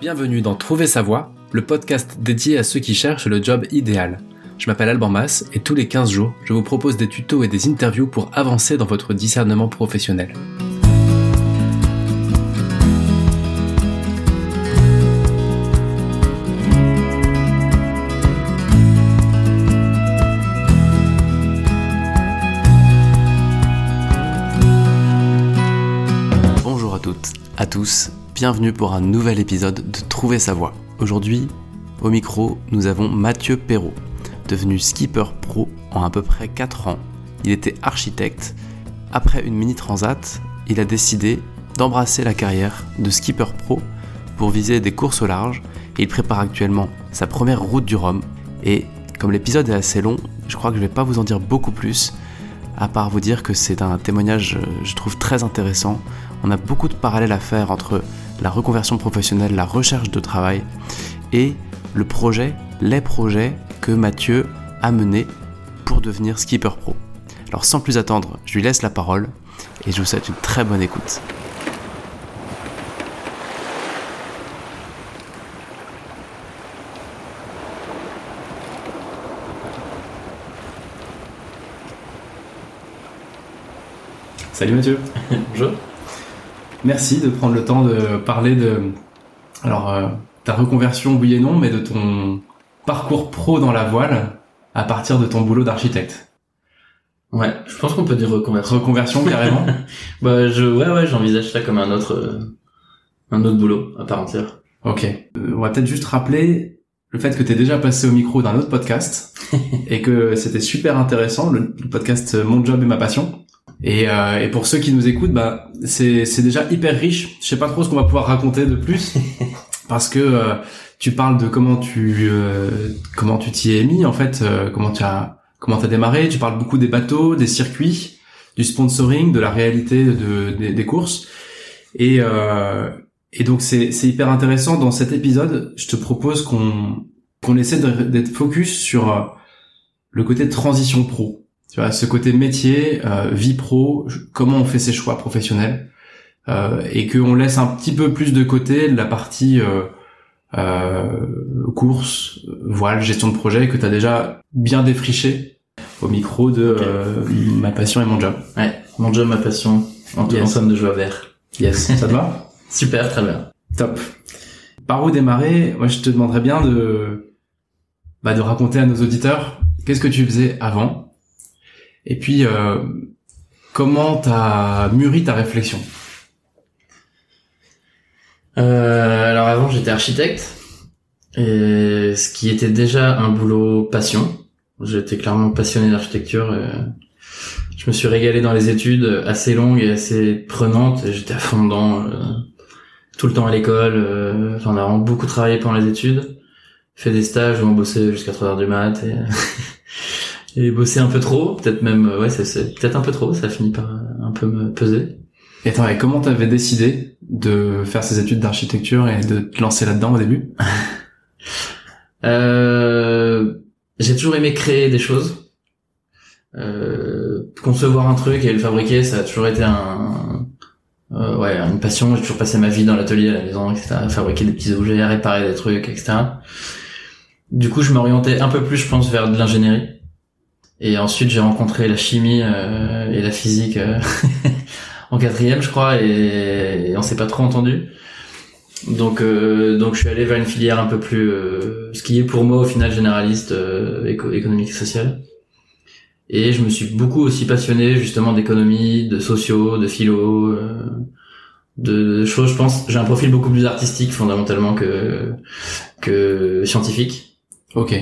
Bienvenue dans Trouver sa voie, le podcast dédié à ceux qui cherchent le job idéal. Je m'appelle Alban Mas et tous les 15 jours, je vous propose des tutos et des interviews pour avancer dans votre discernement professionnel. Bonjour à toutes, à tous, bienvenue pour un nouvel épisode de Trouver sa voie. Aujourd'hui, au micro, nous avons Mathieu Perrault, devenu skipper pro en à peu près 4 ans. Il était architecte. Après une mini transat, il a décidé d'embrasser la carrière de skipper pro pour viser des courses au large il prépare actuellement sa première route du Rhum. Et comme l'épisode est assez long, je crois que je vais pas vous en dire beaucoup plus, à part vous dire que c'est un témoignage, euh, je trouve, très intéressant. On a beaucoup de parallèles à faire entre la reconversion professionnelle, la recherche de travail et le projet, les projets que Mathieu a menés pour devenir skipper pro. Alors sans plus attendre, je lui laisse la parole et je vous souhaite une très bonne écoute. Salut Mathieu. Bonjour. Merci de prendre le temps de parler de alors euh, ta reconversion oui et non, mais de ton parcours pro dans la voile à partir de ton boulot d'architecte. Ouais, je pense qu'on peut dire reconversion. Reconversion carrément. Bah, je, ouais, ouais, j'envisage ça comme un autre, euh, un autre boulot à part entière. ok. Euh, on va peut-être juste rappeler le fait que tu es déjà passé au micro d'un autre podcast et que c'était super intéressant, le, le podcast Mon job et ma passion. Et, euh, et pour ceux qui nous écoutent, bah c'est c'est déjà hyper riche. Je sais pas trop ce qu'on va pouvoir raconter de plus parce que euh, tu parles de comment tu euh, comment tu t'y es mis en fait, euh, comment tu as comment t'as démarré. Tu parles beaucoup des bateaux, des circuits, du sponsoring, de la réalité de, des, des courses. Et euh, et donc c'est c'est hyper intéressant dans cet épisode. Je te propose qu'on qu'on essaie de- d'être focus sur euh, le côté de transition pro. Tu vois, ce côté métier, euh, vie pro, comment on fait ses choix professionnels, euh, et qu'on laisse un petit peu plus de côté la partie euh, euh, course, voile, gestion de projet que tu as déjà bien défriché au micro de euh, ma passion et mon job. Ouais, mon job, ma passion, en, tout- Yes. en somme de joie vert. Yes, ça te va? Super, très bien. Top. Par où démarrer? Moi, je te demanderais bien de bah, de raconter à nos auditeurs qu'est-ce que tu faisais avant, et puis euh, comment t'as mûri ta réflexion? Euh, alors avant, j'étais architecte, et ce qui était déjà un boulot passion. J'étais clairement passionné d'architecture. Je me suis régalé dans les études assez longues et assez prenantes. J'étais à fond dedans, euh, tout le temps à l'école. euh, J'en ai vraiment beaucoup travaillé pendant les études. Fait des stages où on bossait jusqu'à 3 heures du mat et, et bossé un peu trop. Peut-être même, euh, ouais, c'est- peut-être un peu trop. Ça finit par euh, un peu me peser. Et attends, et comment t'avais décidé de faire ces études d'architecture et de te lancer là-dedans au début? Euh, j'ai toujours aimé créer des choses. Euh, concevoir un truc et le fabriquer, ça a toujours été un, euh, ouais, une passion. J'ai toujours passé ma vie dans l'atelier à la maison, etc. À fabriquer des petits objets, à réparer des trucs, etc. Du coup, je m'orientais un peu plus, je pense, vers de l'ingénierie. Et ensuite, j'ai rencontré la chimie euh, et la physique euh, en quatrième, je crois, et, et on s'est pas trop entendu. Donc, euh, donc je suis allé vers une filière un peu plus, euh, ce qui est pour moi au final généraliste, euh, éco- économique et social. Et je me suis beaucoup aussi passionné justement d'économie, de sociaux, de philo, euh, de, de choses. Je pense, j'ai un profil beaucoup plus artistique fondamentalement que que scientifique. Ok.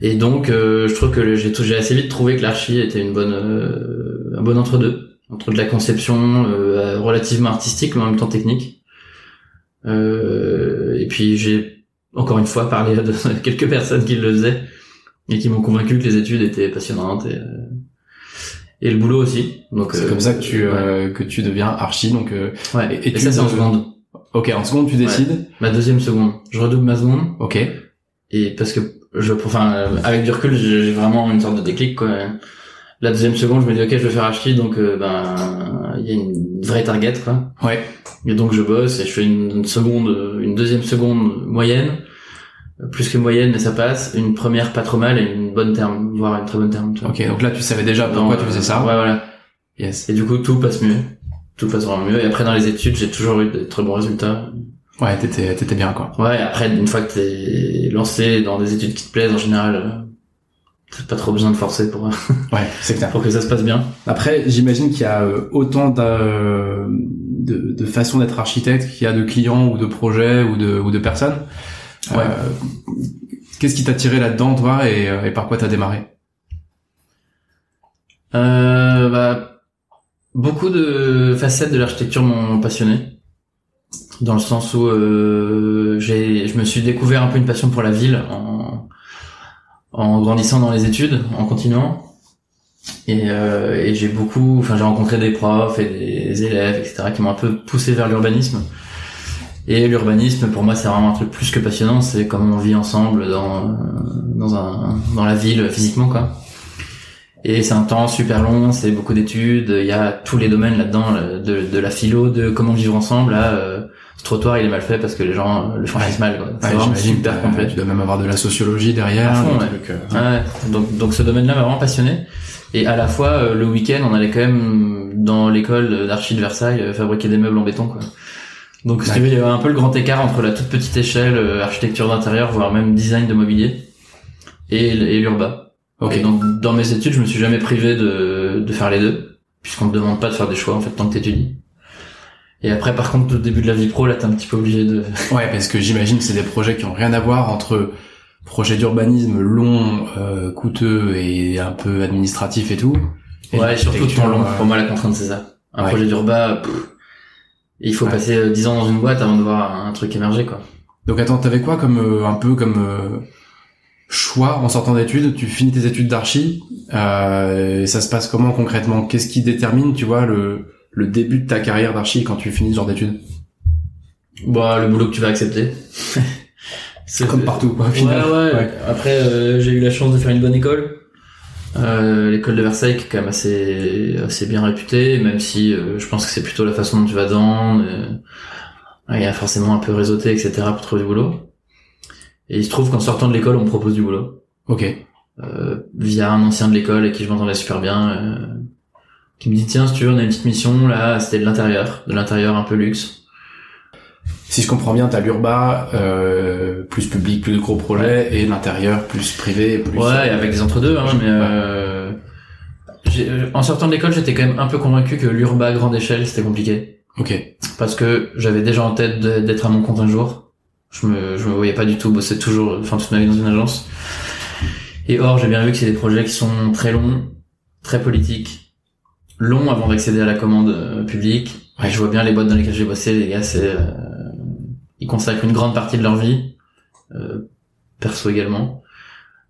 Et donc, euh, je trouve que j'ai assez vite trouvé que l'archi était une bonne, euh, un bon entre deux, entre de la conception euh, relativement artistique mais en même temps technique. Euh, et puis j'ai encore une fois parlé à de- quelques personnes qui le faisaient et qui m'ont convaincu que les études étaient passionnantes et, euh, et le boulot aussi. Donc C'est euh, comme ça que tu ouais. euh, que tu deviens archi. Donc, euh, ouais. et- Et, et ça c'est en seconde. ok, en seconde tu décides. Ma deuxième seconde. Je redouble ma seconde. Ok. Et parce que je, enfin, euh, avec du recul, j'ai vraiment une sorte de déclic, quoi. La deuxième seconde, je me dis, ok, je vais faire archi, donc, euh, ben, il y a une vraie target quoi. Ouais. Et donc je bosse et je fais une, une seconde, une deuxième seconde moyenne, plus que moyenne mais ça passe, une première pas trop mal et une bonne terme, voire une très bonne terme. Tu vois. Ok, donc là tu savais déjà pourquoi Dans, tu faisais euh, ça. Ouais voilà. Yes. Et du coup tout passe mieux, tout passe vraiment mieux. Et après dans les études j'ai toujours eu de très bons résultats. Ouais, t'étais, t'étais bien quoi. Ouais, après, une fois que t'es lancé dans des études qui te plaisent, en général, euh, t'as pas trop besoin de forcer pour, Ouais, c'est clair. pour que ça se passe bien. Après, j'imagine qu'il y a euh, autant de, de, de façons d'être architecte qu'il y a de clients ou de projets ou de, ou de personnes. Ouais. Euh, Qu'est-ce qui t'a tiré là-dedans, toi, et, et par quoi t'as démarré? Euh, bah, beaucoup de facettes de l'architecture m'ont passionné. Dans le sens où euh, j'ai, je me suis découvert un peu une passion pour la ville en, en grandissant dans les études, en continuant. Et, euh, et j'ai beaucoup, enfin j'ai rencontré des profs et des élèves, etc., qui m'ont un peu poussé vers l'urbanisme. Et l'urbanisme, pour moi, c'est vraiment un truc plus que passionnant. C'est comment on vit ensemble dans dans un dans la ville physiquement, quoi. Et c'est un temps super long, c'est beaucoup d'études. Il y a tous les domaines là-dedans, euh, de, de la philo, de comment vivre ensemble. Là, euh, ce trottoir, il est mal fait parce que les gens euh, le franchissent mal. quoi. C'est Ouais, vraiment super complet. Tu dois même avoir de la sociologie derrière. À fond, des ouais. trucs, euh, Ouais, donc donc ce domaine-là m'a vraiment passionné. Et à la fois euh, le week-end, on allait quand même dans l'école d'archi de Versailles euh, fabriquer des meubles en béton, quoi. Donc si tu veux, il y avait un peu le grand écart entre la toute petite échelle euh, architecture d'intérieur, voire même design de mobilier, et, et l'urba. Ok. Donc dans mes études, je me suis jamais privé de de faire les deux, puisqu'on te demande pas de faire des choix en fait tant que t'étudies. Et après, par contre, au début de la vie pro, là, t'es un petit peu obligé de. Ouais, parce que j'imagine que c'est des projets qui ont rien à voir entre projet d'urbanisme long, euh, coûteux et un peu administratif et tout. et ouais, surtout temps long. euh, Pour moi, la contrainte, c'est ça. Un Ouais. projet d'urba, il faut Ouais. passer euh, 10 ans dans une boîte avant de voir un truc émerger, quoi. Donc attends, t'avais quoi comme euh, un peu comme euh, choix en sortant d'études Tu finis tes études d'archi, euh, et ça se passe comment concrètement? Qu'est-ce qui détermine, tu vois, le le début de ta carrière d'archi quand tu finis ce genre d'études? Bah, le boulot que tu vas accepter. C'est- Comme partout, quoi, au Ouais, final. ouais. Ouais. Après, euh, j'ai eu la chance de faire une bonne école. Euh, l'école de Versailles qui est quand même assez assez bien réputée, même si euh, je pense que c'est plutôt la façon dont tu vas dedans. euh, il y a forcément un peu réseauté, etc. pour trouver du boulot. Et il se trouve qu'en sortant de l'école, on me propose du boulot. Ok. euh, via un ancien de l'école avec qui je m'entendais super bien, euh, qui me dit tiens si tu veux on a une petite mission là, c'était de l'intérieur, de l'intérieur un peu luxe. Si je comprends bien, t'as l'urba, euh, plus public, plus de gros projets, et l'intérieur, plus privé, plus... Ouais, et avec des entre-deux, hein, mais euh, euh, en sortant de l'école j'étais quand même un peu convaincu que l'urba à grande échelle c'était compliqué, Ok. parce que j'avais déjà en tête d'être à mon compte un jour. Je me, je me voyais pas du tout bosser toujours, enfin toute ma vie dans une agence. Et or, j'ai bien vu que c'est des projets qui sont très longs, très politiques, longs avant d'accéder à la commande euh, publique. Ouais. Je vois bien les boîtes dans lesquelles j'ai bossé, les gars, c'est, euh, ils consacrent une grande partie de leur vie, euh, perso également,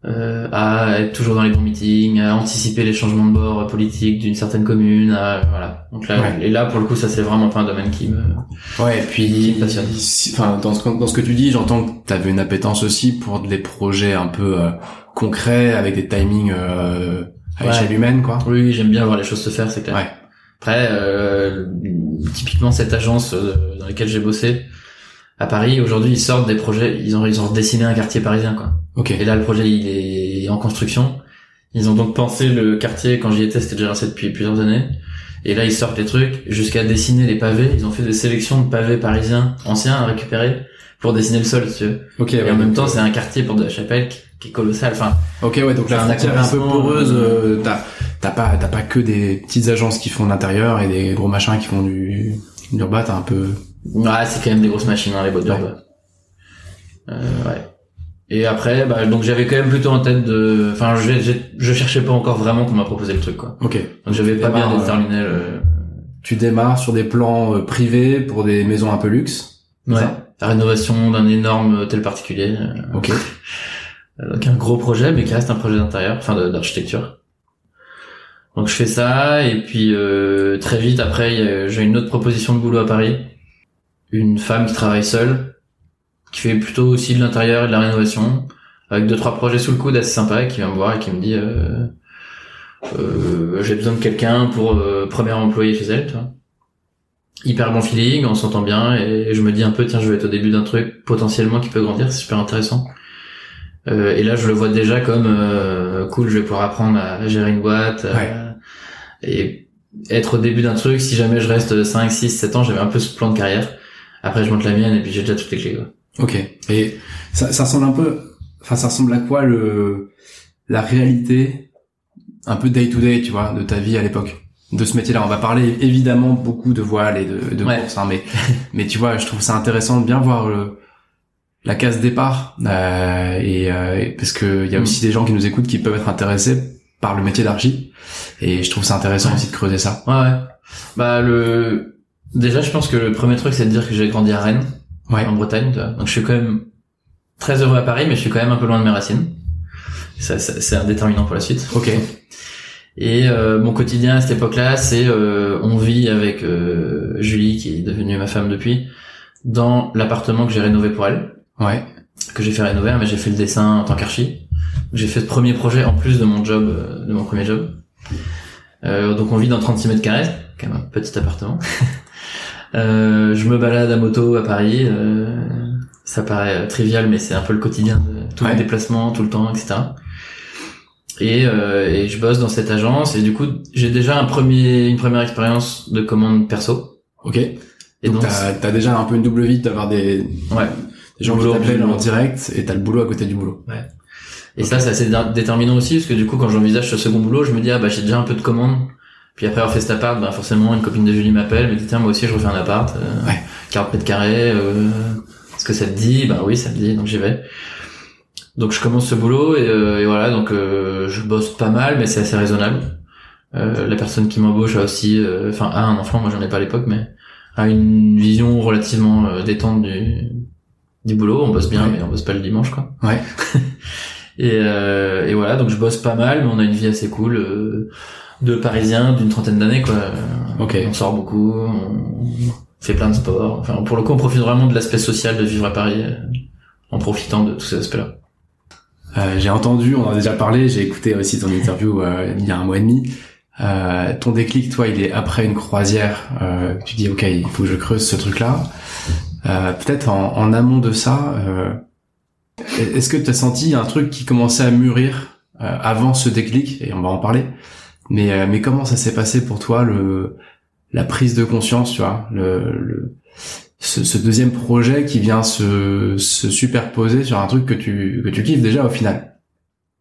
euh, à être toujours dans les bons meetings, à anticiper les changements de bord politiques d'une certaine commune, à, voilà. Donc là, Ouais. et là, pour le coup, ça c'est vraiment pas un domaine qui me, Ouais, et puis, me passionne. si- enfin, dans ce, dans ce que tu dis, j'entends que t'avais une appétence aussi pour des projets un peu euh, concrets, avec des timings euh, à Ouais. échelle humaine, quoi. Oui, oui, j'aime bien voir les choses se faire, c'est clair. Ouais. Après, euh, typiquement cette agence euh, dans laquelle j'ai bossé à Paris, aujourd'hui ils sortent des projets, ils ont ils ont redessiné un quartier parisien quoi. Ok. Et là le projet il est en construction. Ils ont donc pensé le quartier quand j'y étais, c'était déjà lancé depuis plusieurs années. Et là ils sortent les trucs jusqu'à dessiner les pavés. Ils ont fait des sélections de pavés parisiens anciens à récupérer pour dessiner le sol, tu veux. Ok, Et ouais, en même temps, c'est un quartier pour de la chapelle qui, qui est colossal. Enfin, Ok, ouais, donc la un frontière est un peu poreuse. euh, euh, T'as t'as pas t'as pas que des petites agences qui font de l'intérieur et des gros machins qui font du de l'urba. T'as un peu. Ouais, c'est quand même des grosses machines, hein, les boîtes Ouais. d'urbain. Euh, ouais. Et après, bah, donc j'avais quand même plutôt en tête de, enfin, j'ai- j'ai- je cherchais pas encore vraiment qu'on m'a proposé le truc, quoi. Ok. Donc j'avais pas bien déterminé le, Tu démarres sur des plans euh, privés pour des maisons un peu luxe. ouais, la rénovation d'un énorme hôtel particulier. euh, Ok. Donc un gros projet, mais qui reste un projet d'intérieur, enfin de- d'architecture. Donc je fais ça, et puis euh, très vite après, j'ai une autre proposition de boulot à Paris. Une femme qui travaille seule, qui fait plutôt aussi de l'intérieur et de la rénovation, avec deux trois projets sous le coude assez sympas, et qui vient me voir et qui me dit euh, euh, j'ai besoin de quelqu'un pour euh, premier employé chez elle, tu vois. hyper bon feeling, on s'entend bien et je me dis un peu tiens je vais être au début d'un truc potentiellement qui peut grandir, c'est super intéressant. Euh, et là je le vois déjà comme euh, cool, je vais pouvoir apprendre à gérer une boîte euh, et être au début d'un truc. Si jamais je reste 5, 6, 7 ans, j'avais un peu ce plan de carrière. Après je monte la mienne et puis j'ai déjà toutes les clés. Quoi. Ok. Et ça, ça ressemble un peu, enfin ça ressemble à quoi le la réalité un peu day to day, tu vois, de ta vie à l'époque? De ce métier-là. On va parler évidemment beaucoup de voile et de, de Ouais. course, hein, mais mais tu vois, je trouve ça intéressant de bien voir le, la case départ euh, et, euh, parce que il y a Mm. aussi des gens qui nous écoutent qui peuvent être intéressés par le métier d'archi et je trouve ça intéressant Ouais. aussi de creuser ça. Ouais ouais. Bah le déjà je pense que le premier truc c'est de dire que j'ai grandi à Rennes Ouais. en Bretagne. tu vois. Donc je suis quand même très heureux à Paris, mais je suis quand même un peu loin de mes racines. Ça, ça- c'est un déterminant pour la suite. Ok. Et euh, mon quotidien à cette époque-là, c'est euh, on vit avec euh, Julie, qui est devenue ma femme depuis, dans l'appartement que j'ai rénové pour elle, Ouais. que j'ai fait rénover, mais j'ai fait le dessin en tant qu'archi. J'ai fait ce premier projet en plus de mon job, euh, de mon premier job. Euh, donc on vit dans 36 mètres carrés, quand même un petit appartement. Euh, je me balade à moto à Paris. euh, ça paraît euh, trivial, mais c'est un peu le quotidien tous Ouais. les déplacements, tout le temps, etc. Et, euh, et je bosse dans cette agence et du coup j'ai déjà un premier, une première expérience de commande perso. Ok. Et donc donc, t'as as déjà un peu une double vie d'avoir des, ouais. des gens Du qui boulot, t'appellent en boulot. direct et t'as le boulot à côté du boulot. Et ça, c'est assez dé- déterminant aussi, parce que du coup, quand j'envisage ce second boulot, je me dis, ah bah j'ai déjà un peu de commandes. Puis après avoir fait cet appart, bah forcément, une copine de Julie m'appelle, me dit, tiens, moi aussi, je refais un appart, euh, Ouais. 40 mètres carrés, euh, est-ce que ça te dit? Bah oui, ça me dit, donc j'y vais. Donc je commence ce boulot, et, euh, et voilà, donc euh, je bosse pas mal, mais c'est assez raisonnable. Euh, la personne qui m'embauche a aussi, euh, enfin, a un enfant, moi j'en ai pas à l'époque, mais a une vision relativement détente du, du boulot. On bosse bien, Ouais. mais on bosse pas le dimanche, quoi. Ouais. Et, euh, et voilà, donc je bosse pas mal, mais on a une vie assez cool euh, de Parisiens d'une trentaine d'années, quoi. Ok. On sort beaucoup, on fait plein de sports. Enfin, pour le coup, on profite vraiment de l'aspect social de vivre à Paris, euh, en profitant de tous ces aspects-là. Euh, j'ai entendu, on en a déjà parlé, j'ai écouté aussi ton interview euh, il y a un mois et demi. Euh, ton déclic, toi, il est après une croisière. Euh, tu dis, ok, il faut que je creuse ce truc-là. Euh, Peut-être en, en amont de ça, euh, est-ce que tu as senti un truc qui commençait à mûrir euh, avant ce déclic? Et on va en parler. Mais, euh, mais comment ça s'est passé pour toi, le, la prise de conscience, tu vois, le, le, ce, ce deuxième projet qui vient se, se superposer sur un truc que tu, que tu kiffes déjà au final?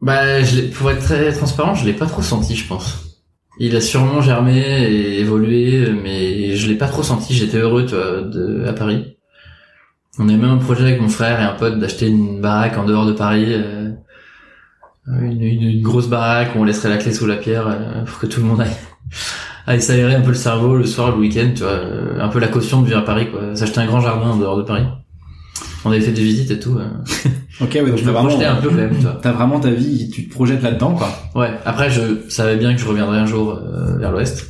Bah, je pour être très transparent, je l'ai pas trop senti, je pense. Il a sûrement germé et évolué, mais je l'ai pas trop senti. J'étais heureux, tu vois, de, à Paris. On a même un projet avec mon frère et un pote d'acheter une baraque en dehors de Paris, euh, une, une- une grosse baraque où on laisserait la clé sous la pierre euh, pour que tout le monde aille, aille s'aérer un peu le cerveau le soir, le week-end, tu vois, euh, un peu la caution de vivre à Paris, quoi. S'acheter un grand jardin en dehors de Paris. On avait fait des visites et tout. euh. Ok, ouais, je me projetais un peu quand même. T'as vraiment ta vie, tu te projettes là-dedans, quoi. Ouais. Après, je savais bien que je reviendrais un jour euh, vers l'ouest.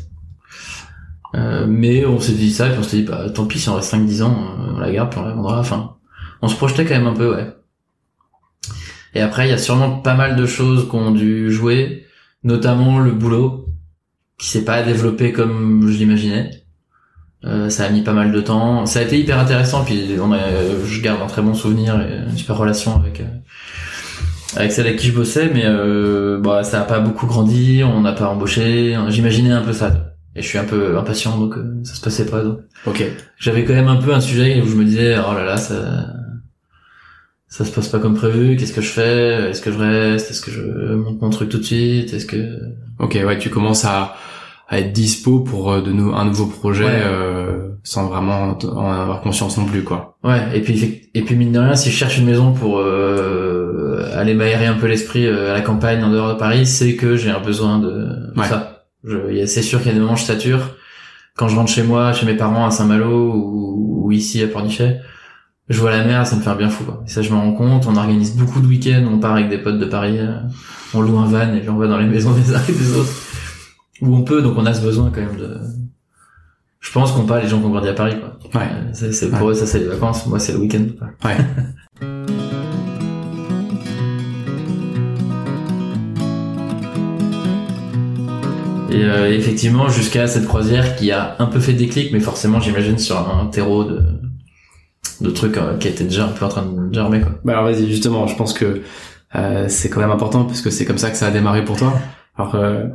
Euh, mais on s'est dit ça, et puis on s'est dit, bah, tant pis, si on reste 5-10 ans, on la garde, puis on la vendra. Enfin, on se projetait quand même un peu, ouais. Et après, il y a sûrement pas mal de choses qu'on dû jouer, notamment le boulot, qui s'est pas développé comme je l'imaginais. Euh, ça a mis pas mal de temps. Ça a été hyper intéressant, puis on a, je garde un très bon souvenir et une super relation avec euh, avec celle avec qui je bossais, mais euh, bah ça a pas beaucoup grandi, on n'a pas embauché. J'imaginais un peu ça, et je suis un peu impatient, donc euh, ça se passait pas. Donc Ok. j'avais quand même un peu un sujet où je me disais oh là là ça ça se passe pas comme prévu. Qu'est-ce que je fais? Est-ce que je reste? Est-ce que je monte mon truc tout de suite? Est-ce que Ok, ouais, tu commences à, à être dispo pour euh, de nou- un nouveau projet Ouais. euh, sans vraiment en avoir conscience non plus, quoi. Ouais, et puis et puis mine de rien, si je cherche une maison pour euh, aller m'aérer un peu l'esprit euh, à la campagne en dehors de Paris, c'est que j'ai un besoin de Ouais. ça. C'est sûr qu'il y a des moments où je sature. Quand je rentre chez moi, chez mes parents à Saint-Malo ou, ou ici à Pornichet, je vois la mer, ça me fait un bien fou. Quoi. Et ça, je me rends compte. On organise beaucoup de week-ends. On part avec des potes de Paris. euh, on loue un van et puis on va dans les maisons des uns et des autres où on peut. Donc on a ce besoin quand même de. Je pense qu'on pas les gens qui ont grandi à Paris. Quoi. Ouais. Euh, C'est, pour eux, ça c'est les vacances. Moi, c'est le week-end. Ouais. Et euh, effectivement, jusqu'à cette croisière qui a un peu fait déclic, mais forcément, j'imagine, sur un terreau de, de trucs euh, qui était déjà un peu en train de germer, quoi. Bah alors vas-y, justement, je pense que euh, c'est quand même important parce que c'est comme ça que ça a démarré pour toi. Alors, euh,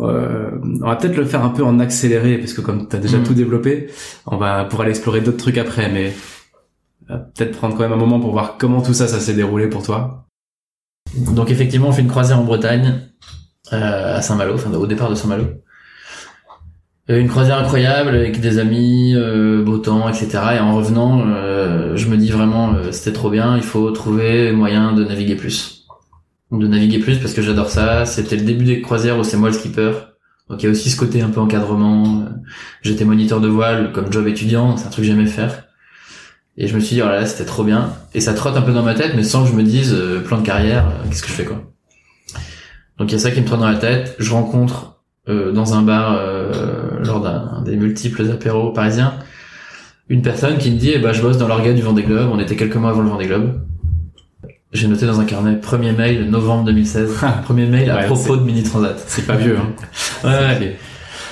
euh, on va peut-être le faire un peu en accéléré parce que comme tu as déjà Mm. tout développé, on va pouvoir aller explorer d'autres trucs après, mais peut-être prendre quand même un moment pour voir comment tout ça, ça s'est déroulé pour toi. Donc effectivement, on fait une croisière en Bretagne, euh, à Saint-Malo, enfin au départ de Saint-Malo. Euh, Une croisière incroyable avec des amis, euh, beau temps, etc. Et en revenant, euh, je me dis vraiment, c'était trop bien. Il faut trouver moyen de naviguer plus, de naviguer plus parce que j'adore ça. C'était le début des croisières où c'est moi le skipper. Donc il y a aussi ce côté un peu encadrement. J'étais moniteur de voile comme job étudiant, c'est un truc que j'aimais faire. Et je me suis dit, oh là là, c'était trop bien. Et ça trotte un peu dans ma tête, mais sans que je me dise, plan de carrière, qu'est-ce que je fais quoi Donc il y a ça qui me trotte dans la tête. Je rencontre euh, dans un bar, euh, lors d'un des multiples apéros parisiens, une personne qui me dit, eh ben, je bosse dans l'organe du Vendée Globe. On était quelques mois avant le Vendée Globe. J'ai noté dans un carnet, premier mail, novembre 2016. premier mail à Ouais, propos de Mini Transat. C'est pas vieux, hein. Ouais.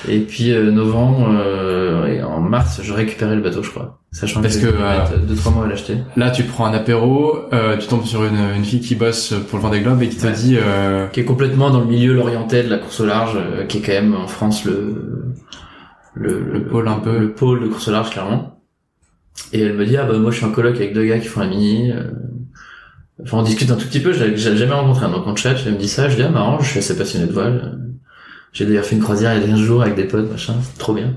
Et puis euh, novembre euh, et en mars, je récupérais le bateau, je crois. Sachant Parce que, que, euh, deux trois mois à l'acheter. Là, tu prends un apéro, euh, tu tombes sur une, une fille qui bosse pour le Vendée Globe et qui te Ouais. dit, euh, Qui est complètement dans le milieu l'oriental de la course au large, euh, qui est quand même en France le le, Le pôle un peu. le pôle de course au large clairement. Et elle me dit ah bah moi je suis en coloc avec deux gars qui font la mini. euh. Enfin on discute un tout petit peu, l'avais jamais rencontré, donc on chat, elle me dit ça, je dis ah marrant, je suis assez passionné de voile. J'ai d'ailleurs fait une croisière il y a 15 jours avec des potes, machin, c'est trop bien.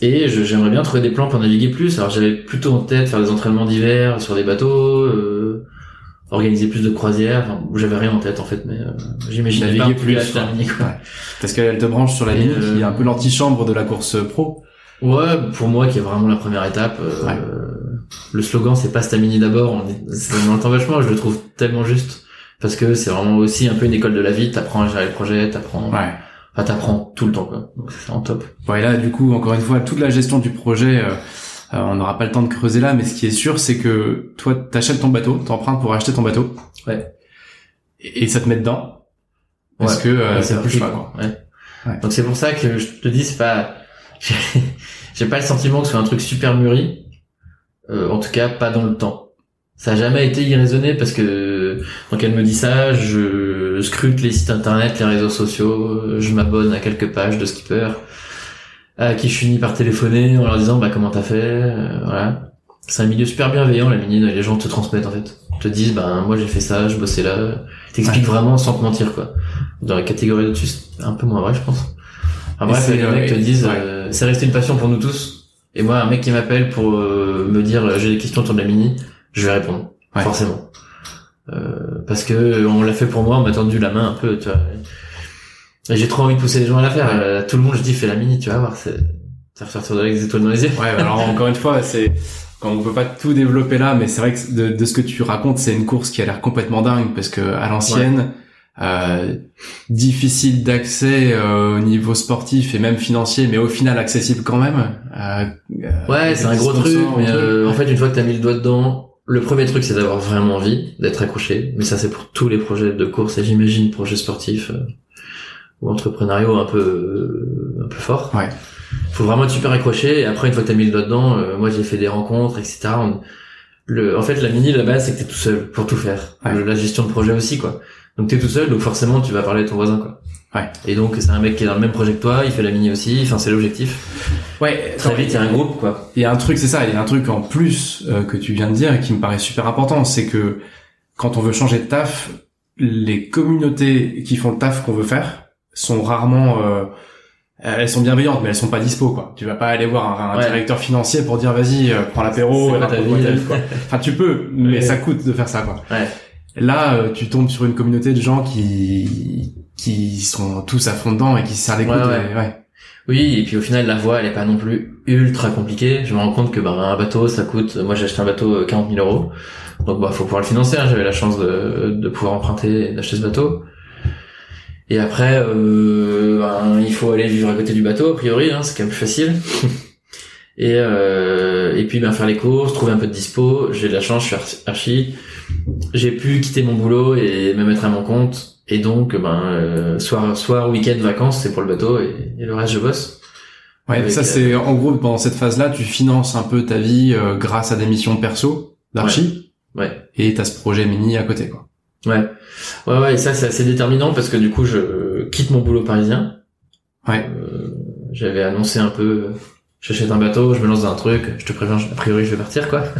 Et j'aimerais bien trouver des plans pour naviguer plus. Alors j'avais plutôt en tête faire des entraînements d'hiver sur des bateaux, euh, organiser plus de croisières. Enfin, j'avais rien en tête en fait, mais euh, j'imaginais Naviguer pas plus, acheter un quoi. Ouais. parce qu'elle te branche sur la ligne euh, qui est un peu l'antichambre de la course pro. Ouais, pour moi qui est vraiment la première étape. euh, Ouais. Le slogan c'est pas Stamini d'abord, on, est- on l'entend vachement, je le trouve tellement juste parce que c'est vraiment aussi un peu une école de la vie. T'apprends à gérer le projet, t'apprends, Ouais. enfin t'apprends tout le temps quoi. Donc c'est en top. Bon, et là, du coup, encore une fois, toute la gestion du projet, euh, euh, on n'aura pas le temps de creuser là, mais ce qui est sûr, c'est que toi, t'achètes ton bateau, t'empruntes pour acheter ton bateau. Ouais. Et, et ça te met dedans. Parce Ouais. que euh, Ouais, c'est plus le pratique, choix, quoi. Ouais. Ouais. Donc c'est pour ça que je te dis, c'est pas, j'ai- j'ai pas le sentiment que ce soit un truc super mûri. Euh, en tout cas, pas dans le temps. Ça a jamais été irraisonné parce que quand elle me dit ça, je scrute les sites internet, les réseaux sociaux, je m'abonne à quelques pages de skipper à qui je finis par téléphoner en leur disant bah comment t'as fait, euh, voilà. C'est un milieu super bienveillant la mine, les gens te transmettent en fait, te disent bah moi j'ai fait ça, je bossais là, t'expliques vraiment sans te mentir quoi. Dans la catégorie d'au-dessus, c'est un peu moins vrai je pense. Enfin, Et bref, les mecs te disent ouais. euh, c'est resté une passion pour nous tous. Et moi un mec qui m'appelle pour euh, me dire euh, j'ai des questions autour de la mini, je vais répondre Ouais. forcément. Euh, parce que on l'a fait pour moi, on m'a tendu la main un peu, tu vois. Et j'ai trop envie de pousser les gens à la faire. Euh, tout le monde, je dis, fais la mini, tu vas voir, c'est, ça va sortir de là avec des étoiles dans les yeux. Ouais, alors encore une fois, c'est quand on peut pas tout développer là, mais c'est vrai que de, de ce que tu racontes, c'est une course qui a l'air complètement dingue parce que à l'ancienne, euh, difficile d'accès euh, au niveau sportif et même financier, mais au final accessible quand même. Euh, euh, Ouais, c'est un gros truc, mais euh, en fait, une fois que t'as mis le doigt dedans, le premier truc, c'est d'avoir vraiment envie d'être accroché. Mais ça, c'est pour tous les projets de course, et j'imagine projets sportifs euh, ou entrepreneuriaux un peu euh, un peu forts. Ouais. Faut vraiment être super accroché. Et après, une fois que t'as mis le doigt dedans, euh, moi, j'ai fait des rencontres, etc. On- le, en fait, la mini, la base, c'est que t'es tout seul pour tout faire. Ouais. La gestion de projet aussi, quoi. Donc t'es tout seul, donc forcément, tu vas parler de ton voisin, quoi. Ouais. Et donc, c'est un mec qui est dans le même projet que toi, il fait la mini aussi. Enfin, c'est l'objectif. Ouais, Très vite, il y a un groupe, quoi. Il y a un truc, c'est ça, il y a un truc en plus euh, que tu viens de dire et qui me paraît super important, c'est que quand on veut changer de taf, les communautés qui font le taf qu'on veut faire sont rarement, euh, elles sont bienveillantes, mais elles sont pas dispo, quoi. Tu vas pas aller voir un, un Ouais. directeur financier pour dire vas-y, euh, prends l'apéro, quoi ta vie, ta vie, quoi. Enfin, tu peux, mais Ouais. ça coûte de faire ça, quoi. Ouais. Là, euh, tu tombes sur une communauté de gens qui qui sont tous à fond dedans et qui se serrent les coudes. Ouais, ouais. Oui, et puis au final, la voie, elle est pas non plus ultra compliquée. Je me rends compte que bah, un bateau, ça coûte. Moi, j'ai acheté un bateau euh, 40 000 euros, donc bah faut pouvoir le financer. hein. J'avais la chance de, de pouvoir emprunter et d'acheter ce bateau. Et après, euh, ben, il faut aller vivre à côté du bateau, a priori, hein, c'est quand même plus facile. et euh, et puis ben faire les courses, trouver un peu de dispo. J'ai de la chance, je suis archi. J'ai pu quitter mon boulot et me mettre à mon compte Et donc, ben, euh, soir, soir, week-end, vacances, c'est pour le bateau et, et le reste, je bosse. Ouais, Avec, ça c'est en gros pendant cette phase-là, tu finances un peu ta vie euh, grâce à des missions perso d'archi Ouais. et t'as ce projet mini à côté quoi. Ouais. Ouais, ouais, et ça, c'est assez déterminant parce que du coup, je quitte mon boulot parisien. Ouais. Euh, J'avais annoncé un peu, euh, j'achète un bateau, je me lance dans un truc, je te préviens, a priori, je vais partir, quoi.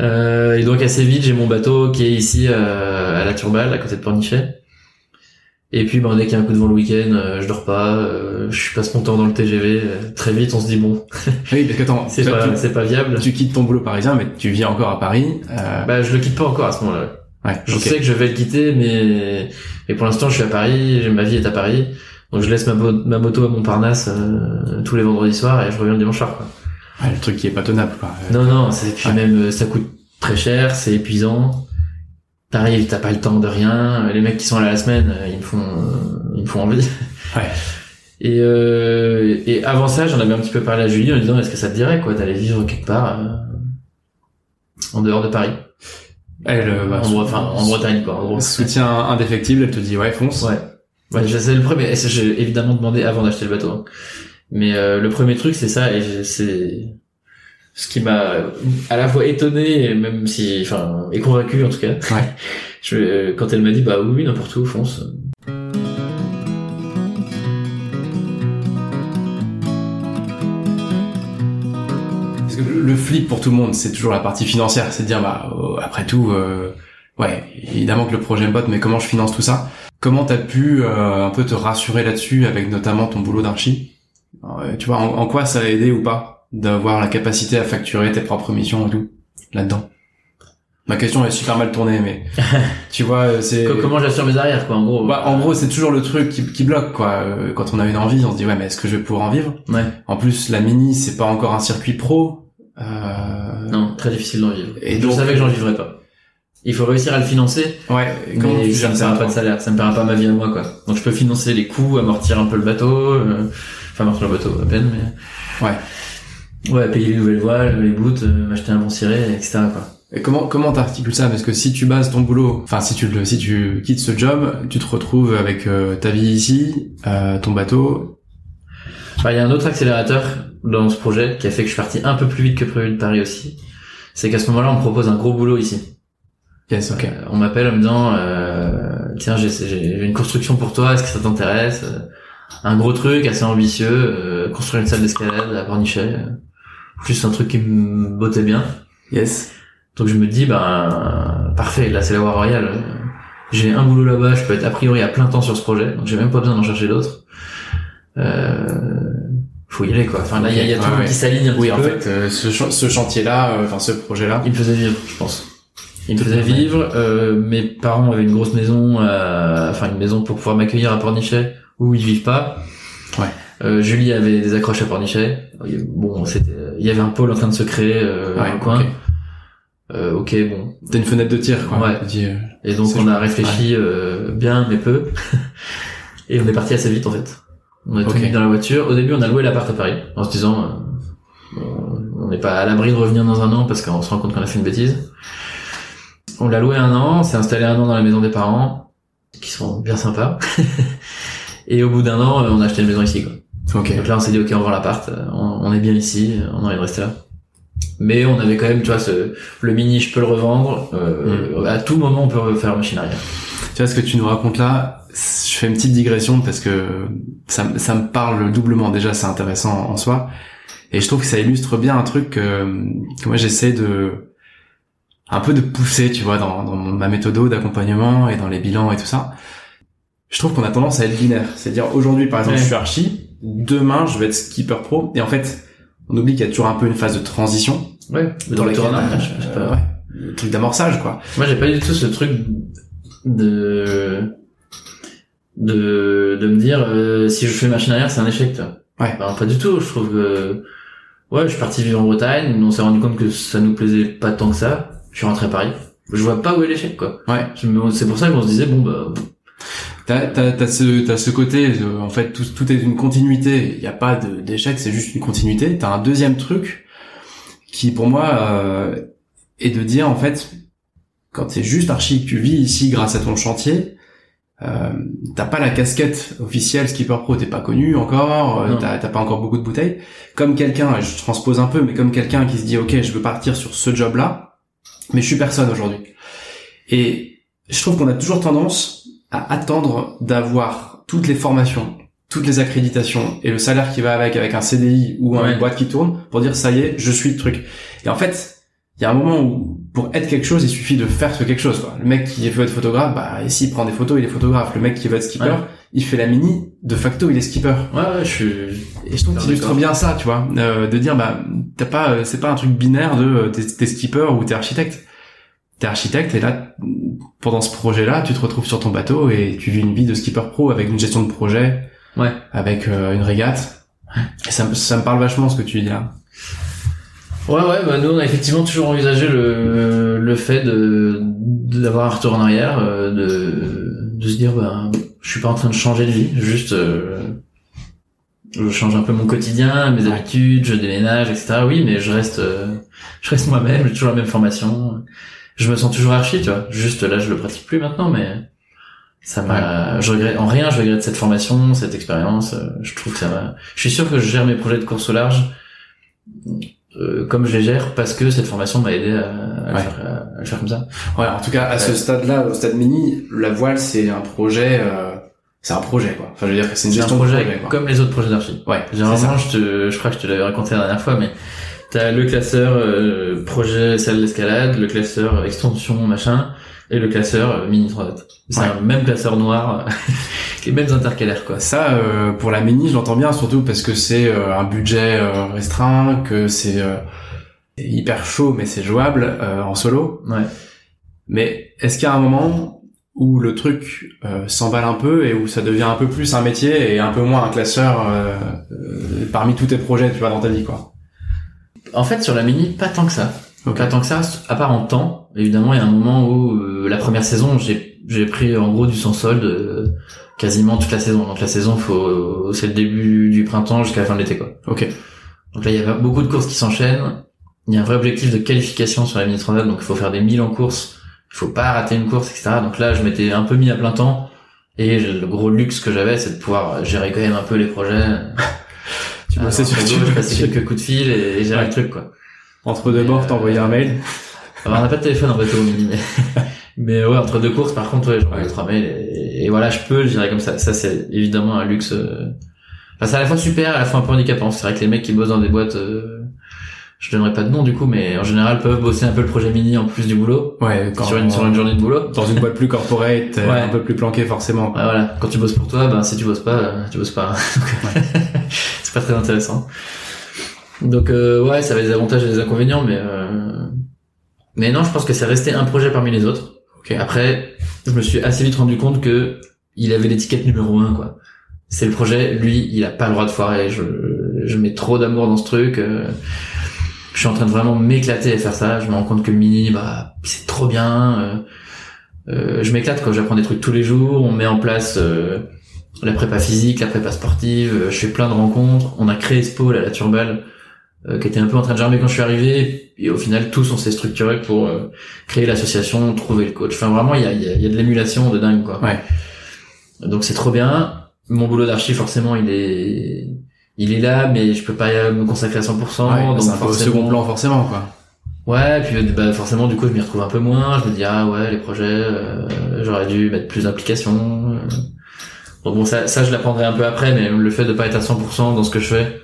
Euh, et donc assez vite, j'ai mon bateau qui est ici euh, à la Turballe, à côté de Pornichet. Et puis, ben, dès qu'il y a un coup de vent le week-end, euh, je dors pas, euh, je passe mon temps dans le TGV. euh, très vite, on se dit bon, Oui, parce que attends, c'est pas, c'est pas viable. tu quittes ton boulot parisien, mais tu vis encore à Paris. Euh, Bah, je le quitte pas encore à ce moment-là. ouais, Je sais que je vais le quitter, mais et pour l'instant, je suis à Paris, ma vie est à Paris, donc je laisse ma, ma moto à Montparnasse euh, tous les vendredis soirs et je reviens le dimanche soir. Quoi. Ouais, le truc qui est pas tenable quoi. Non, non, c'est puis Ouais. même euh, ça coûte très cher, c'est épuisant. T'arrives, t'as pas le temps de rien. Les mecs qui sont là la semaine, euh, ils me font, euh, ils me font envie. Ouais. Et, euh, et avant ça, j'en avais un petit peu parlé à Julie en lui disant est-ce que ça te dirait quoi d'aller vivre quelque part euh, en dehors de Paris, Elle, bah, en, enfin, en Bretagne quoi. En gros. soutien indéfectible, elle te dit ouais fonce. Ouais. Ouais, je- c'est le premier. et J'ai évidemment demandé avant d'acheter le bateau. hein. Mais euh, le premier truc, c'est ça, et c'est ce qui m'a à la fois étonné, et même si, enfin, et convaincu en tout cas. Ouais. Je, euh, quand elle m'a dit, bah oui, n'importe où, fonce. Parce que le flip pour tout le monde, c'est toujours la partie financière, c'est de dire bah euh, après tout, euh, ouais, évidemment que le projet me botte, mais comment je finance tout ça? Comment t'as pu euh, un peu te rassurer là-dessus avec notamment ton boulot d'archi? Tu vois, en, en quoi ça a aidé ou pas d'avoir la capacité à facturer tes propres missions et tout là-dedans? Ma question est super mal tournée, mais tu vois, euh, c'est Co- Comment j'assure mes arrières, quoi, en gros? bah, en gros, c'est toujours le truc qui, qui bloque, quoi. Euh, Quand on a une envie, on se dit, ouais, mais est-ce que je vais pouvoir en vivre? Ouais. En plus, la mini, c'est pas encore un circuit pro. Euh... Non, très difficile d'en vivre. Et je donc- savais que j'en vivrais pas. Il faut réussir à le financer, Ouais. mais tu ça me paiera pas de salaire, ça me paiera pas ma vie à moi, quoi. Donc je peux financer les coûts, amortir un peu le bateau, euh, enfin amortir le bateau à peine, mais Ouais. ouais, payer les nouvelles voiles, les bouts, euh, m'acheter un bon ciré, etc. Quoi. Et comment comment t'articules ça? Parce que si tu bases ton boulot, enfin si tu si tu quittes ce job, tu te retrouves avec euh, ta vie ici, euh, ton bateau. Enfin, il y a un autre accélérateur dans ce projet qui a fait que je suis parti un peu plus vite que prévu de Paris aussi. C'est qu'à ce moment-là, on me propose un gros boulot ici. Yes, ok. Euh, on m'appelle en me disant euh, tiens j'ai une construction pour toi est-ce que ça t'intéresse? Un gros truc assez ambitieux euh, construire une salle d'escalade à Pornichet euh, plus un truc qui me bottait bien Yes. donc je me dis ben parfait là c'est la voie royale Euh, j'ai un boulot là-bas je peux être a priori à plein temps sur ce projet donc j'ai même pas besoin d'en chercher d'autres euh, faut y aller quoi enfin là il y a, y tout ouais, ouais. qui s'aligne un Oui, petit en peu fait, euh, ce, ch- ce chantier-là, euh, enfin ce projet-là. il me faisait vivre, je pense. Il me faisait vivre. Euh, mes parents avaient une grosse maison, euh, enfin une maison pour pouvoir m'accueillir à Pornichet, où ils vivent pas. Ouais. Euh, Julie avait des accroches à Pornichet. Bon, c'était, il y avait un pôle en train de se créer euh, dans le coin. ok. Euh, ok, bon. T'as une fenêtre de tir, quoi. Ouais. Euh, Et donc on a réfléchi euh, bien, mais peu. Et on est parti assez vite en fait. On a tout Ok. mis dans la voiture. Au début, on a loué l'appart à Paris, en se disant, euh, on n'est pas à l'abri de revenir dans un an parce qu'on se rend compte qu'on a fait une bêtise. On l'a loué un an, on s'est installé un an dans la maison des parents, qui sont bien sympas. Et au bout d'un an, euh, on a acheté une maison ici. Quoi. Ok. Donc là, on s'est dit, ok, on vend l'appart, euh, on, on est bien ici, on a envie de rester là. Mais on avait quand même, tu vois, ce, le mini, je peux le revendre. Euh, À tout moment, on peut faire machine arrière. Tu vois ce que tu nous racontes là Je fais une petite digression parce que ça, me- ça me parle doublement. Déjà, c'est intéressant en soi, et je trouve que ça illustre bien un truc que, que moi j'essaie de un peu de pousser, tu vois, dans, dans ma méthode d'accompagnement et dans les bilans et tout ça. Je trouve qu'on a tendance à être binaire, c'est-à-dire aujourd'hui, par exemple, Ouais. je suis archi, demain, je vais être skipper pro, et en fait, on oublie qu'il y a toujours un peu une phase de transition Ouais, dans le tournage, euh, ouais, le truc d'amorçage, quoi. Moi, j'ai pas du tout ce truc de de de me dire euh, si je fais machine arrière, c'est un échec. toi. Ouais. Ben, pas du tout. Je trouve que ouais, je suis parti vivre en Bretagne. On s'est rendu compte que ça nous plaisait pas tant que ça. Je suis rentré à Paris. Je vois pas où est l'échec, quoi. Ouais. C'est pour ça qu'on se disait bon bah T'as, t'as, t'as ce, t'as ce côté, de- en fait, tout, tout est une continuité. Il n'y a pas d'échec, c'est juste une continuité. T'as un deuxième truc qui, pour moi, euh, est de dire, en fait, quand t'es juste archi, que tu vis ici grâce à ton chantier, euh, t'as pas la casquette officielle skipper pro, t'es pas connu encore, euh, t'as t'as pas encore beaucoup de bouteilles. Comme quelqu'un, je transpose un peu, mais comme quelqu'un qui se dit ok, je veux partir sur ce job-là, mais je suis personne aujourd'hui. Et je trouve qu'on a toujours tendance à attendre d'avoir toutes les formations, toutes les accréditations et le salaire qui va avec, avec un CDI ou Ouais. une boîte qui tourne pour dire ça y est, je suis le truc. Et en fait, il y a un moment où pour être quelque chose, il suffit de faire ce quelque chose. Quoi. Le mec qui veut être photographe, bah ici il prend des photos, il est photographe. Le mec qui veut être skipper, Ouais. il fait la mini, de facto il est skipper. Ouais, ouais, je suis. Et je trouve ça illustre bien ça, tu vois, euh, de dire bah t'as pas, euh, c'est pas un truc binaire de euh, t'es skipper ou t'es architecte. T'es architecte et là pendant ce projet-là, tu te retrouves sur ton bateau et tu vis une vie de skipper pro avec une gestion de projet, Ouais. avec euh, une régate. Et ça, me- ça me parle vachement ce que tu dis là. Ouais, ouais, bah nous on a effectivement toujours envisagé le, le fait de d'avoir un retour en arrière, euh, de, de se dire, bah, je suis pas en train de changer de vie, juste euh, je change un peu mon quotidien, mes Ouais. habitudes, je déménage, etc. Oui, mais je reste, euh, je reste moi-même, j'ai toujours la même formation, je me sens toujours archi, tu vois. Juste là, je le pratique plus maintenant, mais ça m'a, je regrette, en rien, je regrette cette formation, cette expérience. euh, Je trouve que ça m'a. Je suis sûr que je gère mes projets de course au large euh, comme je les gère parce que cette formation m'a aidé à, à le Ouais. faire, à, à le faire comme ça. Ouais, en tout cas, à ce stade-là, au stade mini, la voile, c'est un projet, euh, c'est un projet, quoi. Enfin, je veux dire que c'est une C'est un gestion projet, de projet, quoi. comme les autres projets d'archi. Ouais, Généralement, je te, je crois que je te l'avais raconté la dernière fois, mais t'as le classeur euh, projet salle d'escalade, le classeur extension machin, et le classeur euh, mini 3 C'est Ouais. un même classeur noir, les mêmes intercalaires quoi. Ça, euh, pour la mini, je l'entends bien, surtout parce que c'est euh, un budget euh, restreint, que c'est euh, hyper chaud, mais c'est jouable euh, en solo. Ouais. Mais est-ce qu'il y a un moment où le truc euh, s'emballe un peu et où ça devient un peu plus un métier et un peu moins un classeur euh, euh, parmi tous tes projets, tu vois, dans ta vie, quoi? En fait, sur la mini, pas tant que ça. Ok. Pas tant que ça, à part en temps. Évidemment, il y a un moment où euh, la première saison, j'ai j'ai pris en gros du sans solde euh, quasiment toute la saison. Donc la saison, faut c'est le début du printemps jusqu'à la fin de l'été quoi. Ok. Donc là, il y a beaucoup de courses qui s'enchaînent. Il y a un vrai objectif de qualification sur la mini transat, donc il faut faire des 1000 en course. Il faut pas rater une course, etc. Donc là, je m'étais un peu mis à plein temps. Et le gros luxe que j'avais, c'est de pouvoir gérer quand même un peu les projets. Tu Ah, frigo, je passais bossais- quelques coups de fil et, et gérer Ouais. le truc, quoi. Entre deux bords, t'envoyais un mail. Alors, on n'a pas de téléphone en bateau au mini, mais, mais ouais, entre deux courses, par contre, ouais, j'envoie Ouais. trois mails et, et voilà, je peux, je dirais comme ça. Ça, c'est évidemment un luxe. euh. Enfin, c'est à la fois super, à la fois un peu handicapant. C'est vrai que les mecs qui bossent dans des boîtes, euh, je donnerai pas de nom du coup, mais en général peuvent bosser un peu le projet mini en plus du boulot. Ouais, quand Sur une, sur une journée de boulot. dans une boîte plus corporate, euh, Ouais. un peu plus planqué forcément. Ouais, voilà. Quand tu bosses pour toi, ben si tu bosses pas, euh, tu bosses pas. Donc, c'est pas très intéressant. Donc euh, ouais, ça avait des avantages et des inconvénients, mais euh... mais non, je pense que c'est resté un projet parmi les autres. Ok. Après, je me suis assez vite rendu compte que il avait l'étiquette numéro un, quoi. C'est le projet, lui, il a pas le droit de foirer. Je, je mets trop d'amour dans ce truc. euh, Je suis en train de vraiment m'éclater à faire ça. Je me rends compte que mini, bah, c'est trop bien. euh, euh, je m'éclate quand j'apprends des trucs tous les jours. On met en place euh, la prépa physique, la prépa sportive. euh, je fais plein de rencontres. On a créé Spol à la Turbale, euh, qui était un peu en train de germer quand je suis arrivé. Et au final, tous on s'est structuré pour euh, créer l'association, trouver le coach. Enfin, vraiment, il y a, y a- y a de l'émulation de dingue, quoi. Ouais. Donc c'est trop bien. Mon boulot d'archi, forcément, il est, il est là, mais je peux pas me consacrer à 100%. Ouais, donc c'est un peu au forcément, second plan forcément, quoi. Ouais, et puis bah, forcément, du coup, je m'y retrouve un peu moins. Je me dis ah ouais, les projets, euh, j'aurais dû mettre plus d'implication. Donc bon, ça, ça, je l'apprendrai un peu après, mais le fait de pas être à 100% dans ce que je fais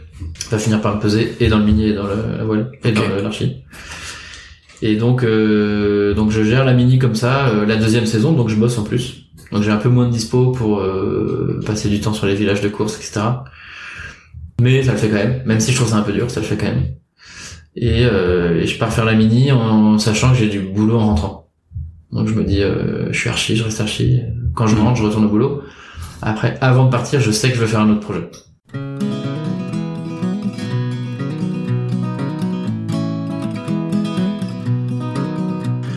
va finir par me peser et dans le mini et dans le, la voile et dans l'archi. Et donc, euh, donc je gère la mini comme ça, euh, la deuxième saison, donc je bosse en plus. Donc j'ai un peu moins de dispo pour euh, passer du temps sur les villages de course, etc. Mais ça le fait quand même, même si je trouve ça un peu dur, ça le fait quand même. Et, euh, et je pars faire la mini en sachant que j'ai du boulot en rentrant. Donc je me dis, euh, je suis archi, je reste archi. Quand je Mhm. rentre, je retourne au boulot. Après, avant de partir, je sais que je veux faire un autre projet.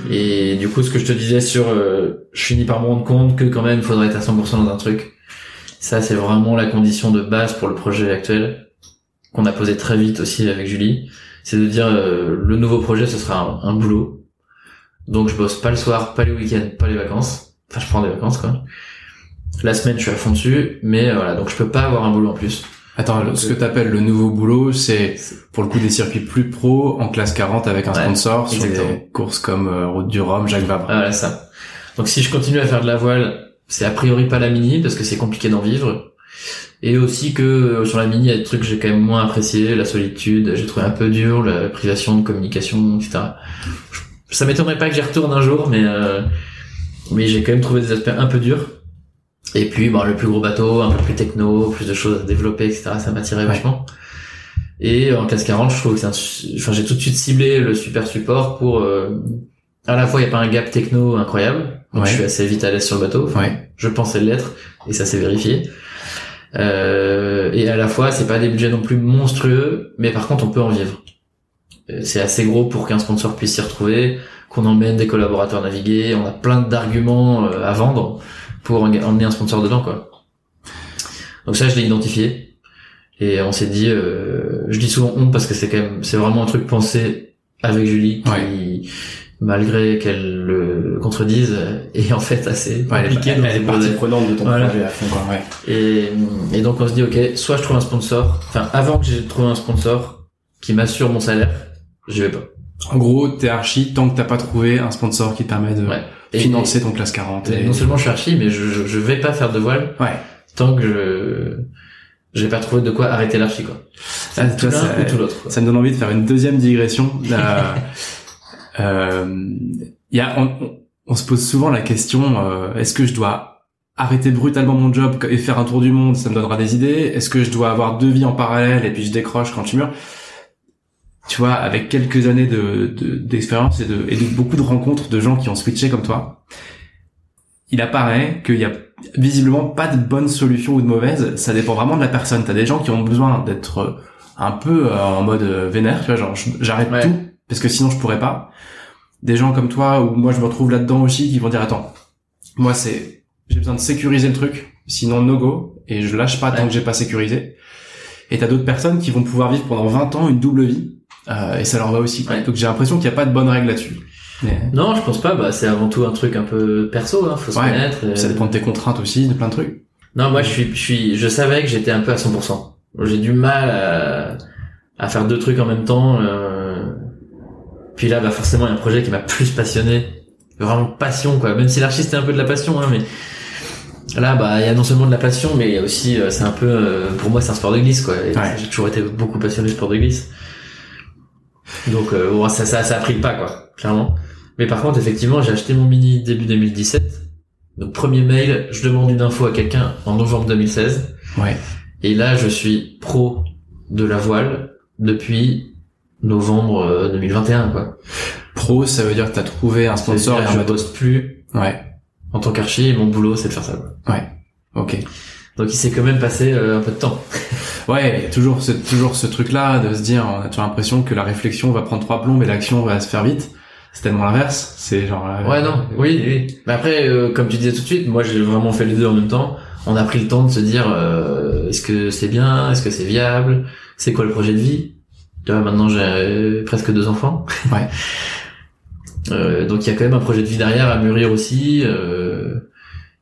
Et du coup, ce que je te disais sur, euh, je finis par me rendre compte que quand même, il faudrait être à 100% dans un truc. Ça, c'est vraiment la condition de base pour le projet actuel, qu'on a posé très vite aussi avec Julie. C'est de dire, euh, le nouveau projet, ce sera un, un boulot. Donc, je bosse pas le soir, pas les week-ends, pas les vacances. Enfin, je prends des vacances, quoi. La semaine, je suis à fond dessus, mais euh, voilà, donc je peux pas avoir un boulot en plus. Attends, Donc, ce que t'appelles le nouveau boulot, c'est pour le coup des circuits plus pro en classe 40 avec un Ouais, sponsor sur exactement. des courses comme euh, Route du Rhum, Jacques Vabre. Ah, voilà, ça. Donc si je continue à faire de la voile, c'est a priori pas la mini parce que c'est compliqué d'en vivre. Et aussi que euh, sur la mini, il y a des trucs que j'ai quand même moins apprécié, la solitude, j'ai trouvé un peu dur, la privation de communication, etc. Je- Ça m'étonnerait pas que j'y retourne un jour, mais euh, mais j'ai quand même trouvé des aspects un peu durs. Et puis, bon, le plus gros bateau, un peu plus techno, plus de choses à développer, etc. Ça m'attirait vachement. Et en classe 40, je trouve que c'est un, enfin, j'ai tout de suite ciblé le super support pour, euh, à la fois, il n'y a pas un gap techno incroyable. Donc, Ouais. je suis assez vite à l'aise sur le bateau. Enfin, Ouais. Je pensais l'être, et ça s'est vérifié. Euh, et à la fois, c'est pas des budgets non plus monstrueux, mais par contre, on peut en vivre. Euh, C'est assez gros pour qu'un sponsor puisse s'y retrouver, qu'on emmène des collaborateurs naviguer, on a plein d'arguments euh, à vendre pour en- emmener un sponsor dedans, quoi. Donc ça, je l'ai identifié. Et on s'est dit, euh, je dis souvent on parce que c'est quand même, c'est vraiment un truc pensé avec Julie qui, malgré qu'elle le contredise, est en fait assez Ouais, elle, compliqué. elle, elle ses est partie prenante de ton Voilà. projet à fond, quoi, ouais. Et, et donc on se dit ok, soit je trouve un sponsor, enfin avant que j'ai trouvé un sponsor qui m'assure mon salaire, je vais pas. En gros, t'es archi tant que t'as pas trouvé un sponsor qui te permet de Ouais. Et- financer ton classe 40. et et- non seulement je suis archi, mais je, je, je vais pas faire de voile Ouais. tant que je j'ai pas trouvé de quoi arrêter l'archi quoi. Ah, tout l'un ou tout l'autre. Ça me donne envie de faire une deuxième digression. La- euh, il y a, on, on- on se pose souvent la question euh, est-ce que je dois arrêter brutalement mon job et faire un tour du monde? Ça me donnera des idées. Est-ce que je dois avoir deux vies en parallèle et puis je décroche quand je mûr? Tu vois, avec quelques années de de- d'expérience et, de, et de beaucoup de rencontres de gens qui ont switché comme toi, il apparaît qu'il y a visiblement pas de bonne solution ou de mauvaise. Ça dépend vraiment de la personne. T'as des gens qui ont besoin d'être euh, un peu euh, en mode euh, vénère, tu vois, genre j'arrête Ouais. tout parce que sinon je pourrais pas. Des gens comme toi ou moi je me retrouve là-dedans aussi qui vont dire attends, moi c'est j'ai besoin de sécuriser le truc, sinon no go et je lâche pas tant que j'ai pas sécurisé. Et t'as d'autres personnes qui vont pouvoir vivre pendant 20 ans une double vie euh, et ça leur va aussi. Ouais. Donc j'ai l'impression qu'il n'y a pas de bonne règle là-dessus. Mais Non, je pense pas. Bah c'est avant tout un truc un peu perso, hein, faut se Ouais. connaître. et- ça dépend de tes contraintes aussi, de plein de trucs. Non, moi je suis, je suis, je savais que j'étais un peu à 100%. J'ai du mal à, à faire deux trucs en même temps. euh. Puis là, bah forcément, il y a un projet qui m'a plus passionné, vraiment passion quoi. Même si l'archi c'était un peu de la passion, hein, mais là, bah il y a non seulement de la passion, mais il y a aussi, euh, c'est un peu, euh, pour moi, c'est un sport de glisse quoi. Ouais. J'ai toujours été beaucoup passionné de sport de glisse. Donc euh, ça, ça, ça a pris le pas quoi, clairement. Mais par contre, effectivement, j'ai acheté mon mini début 2017. Donc premier mail, je demande une info à quelqu'un en novembre 2016. Ouais. Et là, je suis pro de la voile depuis novembre euh, 2021, quoi. Pro, ça veut dire que t'as trouvé un sponsor et un je bosse plus Ouais. en tant qu'archi mon boulot, c'est de faire ça, quoi. Ok. Donc il s'est quand même passé euh, un peu de temps. Ouais, toujours ce, toujours ce truc-là de se dire, on a toujours l'impression que la réflexion va prendre trois plombs mais l'action va se faire vite. C'est tellement l'inverse. C'est genre. euh, Ouais, non, oui, oui. Mais après, euh, comme tu disais tout de suite, moi j'ai vraiment fait les deux en même temps. On a pris le temps de se dire, euh, est-ce que c'est bien, est-ce que c'est viable, c'est quoi le projet de vie? Tu vois, maintenant j'ai euh, presque deux enfants. Ouais. Euh, donc il y a quand même un projet de vie derrière à mûrir aussi. euh,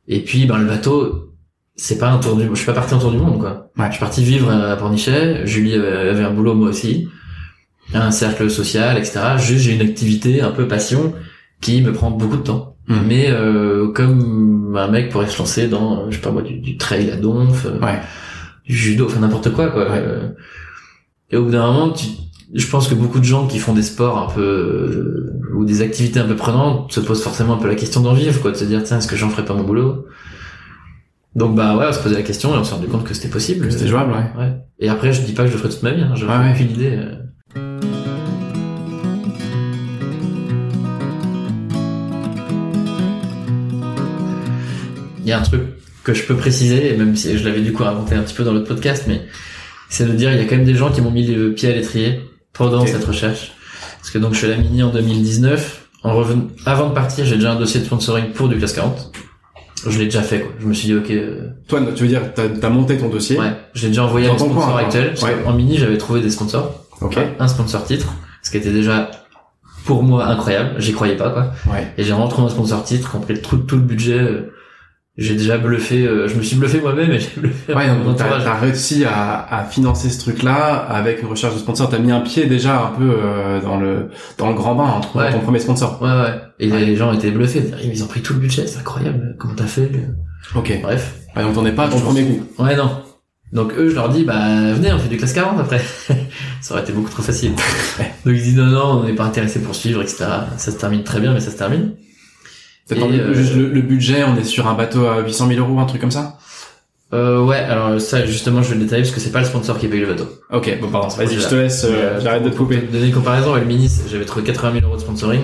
et puis, ben le bateau, c'est pas un tour du, je suis pas parti en tour du monde quoi. Ouais. Je suis parti vivre à Pornichet. Julie avait, un boulot moi aussi, un cercle social, etc. Juste j'ai une activité un peu passion qui me prend beaucoup de temps. Mhm. Mais euh, comme un mec pourrait se lancer dans, je sais pas moi, du, du trail à donf, euh, Ouais. du judo, enfin n'importe quoi quoi. Ouais. Euh, Et au bout d'un moment, tu, je pense que beaucoup de gens qui font des sports un peu euh, ou des activités un peu prenantes se posent forcément un peu la question d'en vivre, quoi, de se dire tiens est-ce que j'en ferais pas mon boulot? Donc bah ouais, on se posait la question et on s'est rendu compte que c'était possible. C'était jouable, ouais. Ouais. Et après, je dis pas que je le ferai toute ma vie, hein, j'ai Ouais, ouais. aucune idée. euh. Il y a un truc que je peux préciser, et même si je l'avais du coup raconté un petit peu dans l'autre podcast, mais c'est de dire il y a quand même des gens qui m'ont mis le pied à l'étrier pendant cette recherche. Parce que donc je fais la mini en 2019. En reven... Avant de partir, j'ai déjà un dossier de sponsoring pour du classe 40. Je l'ai déjà fait, quoi. Je me suis dit, ok, euh, Toi, tu veux dire, t'as as monté ton dossier. ouais, j'ai déjà envoyé à mes sponsors hein. actuels. Ouais. qu'en mini, j'avais trouvé des sponsors. Ok. Un sponsor titre, ce qui était déjà pour moi incroyable. J'y croyais pas, quoi. Ouais. Et j'ai trouvé un sponsor titre, qui ont pris le, tout, tout le budget. J'ai déjà bluffé, euh, je me suis bluffé moi-même et j'ai bluffé Ouais, donc t'as t'as réussi à, à financer ce truc-là avec une recherche de sponsor. T'as mis un pied déjà un peu euh, dans le dans le grand bain en trouvant Ouais. ton premier sponsor. Ouais, ouais. Et Ouais. les gens étaient bluffés. Ils ont pris tout le budget, c'est incroyable. Comment t'as fait Ok. Bref. Ouais, donc t'en es pas à ton premier coup. Ouais, non. Donc eux, je leur dis, bah venez, on fait du classe 40 après. ça aurait été beaucoup trop facile. Donc ils disent non, non, on n'est pas intéressé pour suivre, etc. Ça se termine très bien, mais ça se termine. Peut-être euh, juste le, le budget, on est sur un bateau à 800 000 euros, un truc comme ça. Euh, ouais, alors ça, justement, je vais le détailler parce que c'est pas le sponsor qui paye le bateau. Ok, bon pardon. Vas-y, je te laisse. euh, euh, J'arrête de te couper. donner une comparaison avec le Minis, j'avais trouvé 80 000 euros de sponsoring.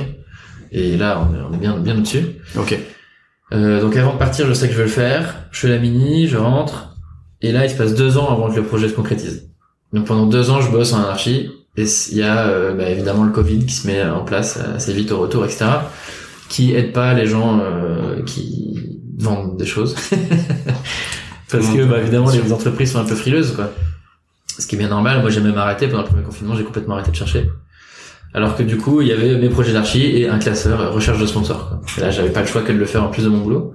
Et là, on est, on est bien, bien au-dessus. Ok. Euh, donc avant de partir, je sais que je vais le faire. Je fais la mini, je rentre. Et là, il se passe deux ans avant que le projet se concrétise. Donc pendant deux ans, je bosse en anarchie. Et il y a euh, bah, évidemment le Covid qui se met en place assez vite au retour, etc. Qui aide pas les gens euh, qui vendent des choses. Parce que bah, évidemment, les entreprises sont un peu frileuses, quoi. Ce qui est bien normal. Moi, j'ai même arrêté pendant le premier confinement. J'ai complètement arrêté de chercher. Alors que du coup, il y avait mes projets d'archi et un classeur euh, recherche de sponsors. Quoi. Et là, j'avais pas le choix que de le faire en plus de mon boulot.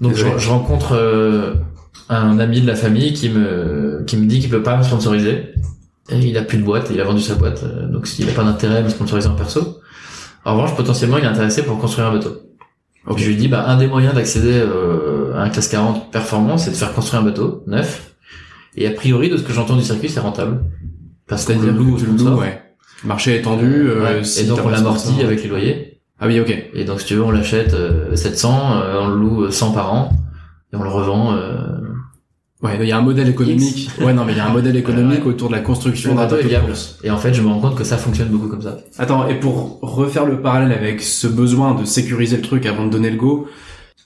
Donc je, rencontre euh, un ami de la famille qui me qui me dit qu'il peut pas me sponsoriser. Et il a plus de boîte, il a vendu sa boîte, euh, donc il a pas d'intérêt à me sponsoriser en perso. En revanche, potentiellement, il est intéressé pour construire un bateau. Donc je lui dis, bah un des moyens d'accéder euh, à un classe 40 performant, c'est de faire construire un bateau neuf. Et a priori, de ce que j'entends du circuit, c'est rentable. Parce qu'on le que tu le loues, ouais. Marché est tendu. euh, Ouais. si et donc on l'amortit avec les loyers. Ah oui, ok. Et donc si tu veux, on l'achète euh, 700, euh, on le loue 100 par an et on le revend. Euh... Ouais, il y a un modèle économique. Ouais, non, mais il y a un modèle économique autour de la construction d'un bateau de course. Et en fait, je me rends compte que ça fonctionne beaucoup comme ça. Attends, et pour refaire le parallèle avec ce besoin de sécuriser le truc avant de donner le go,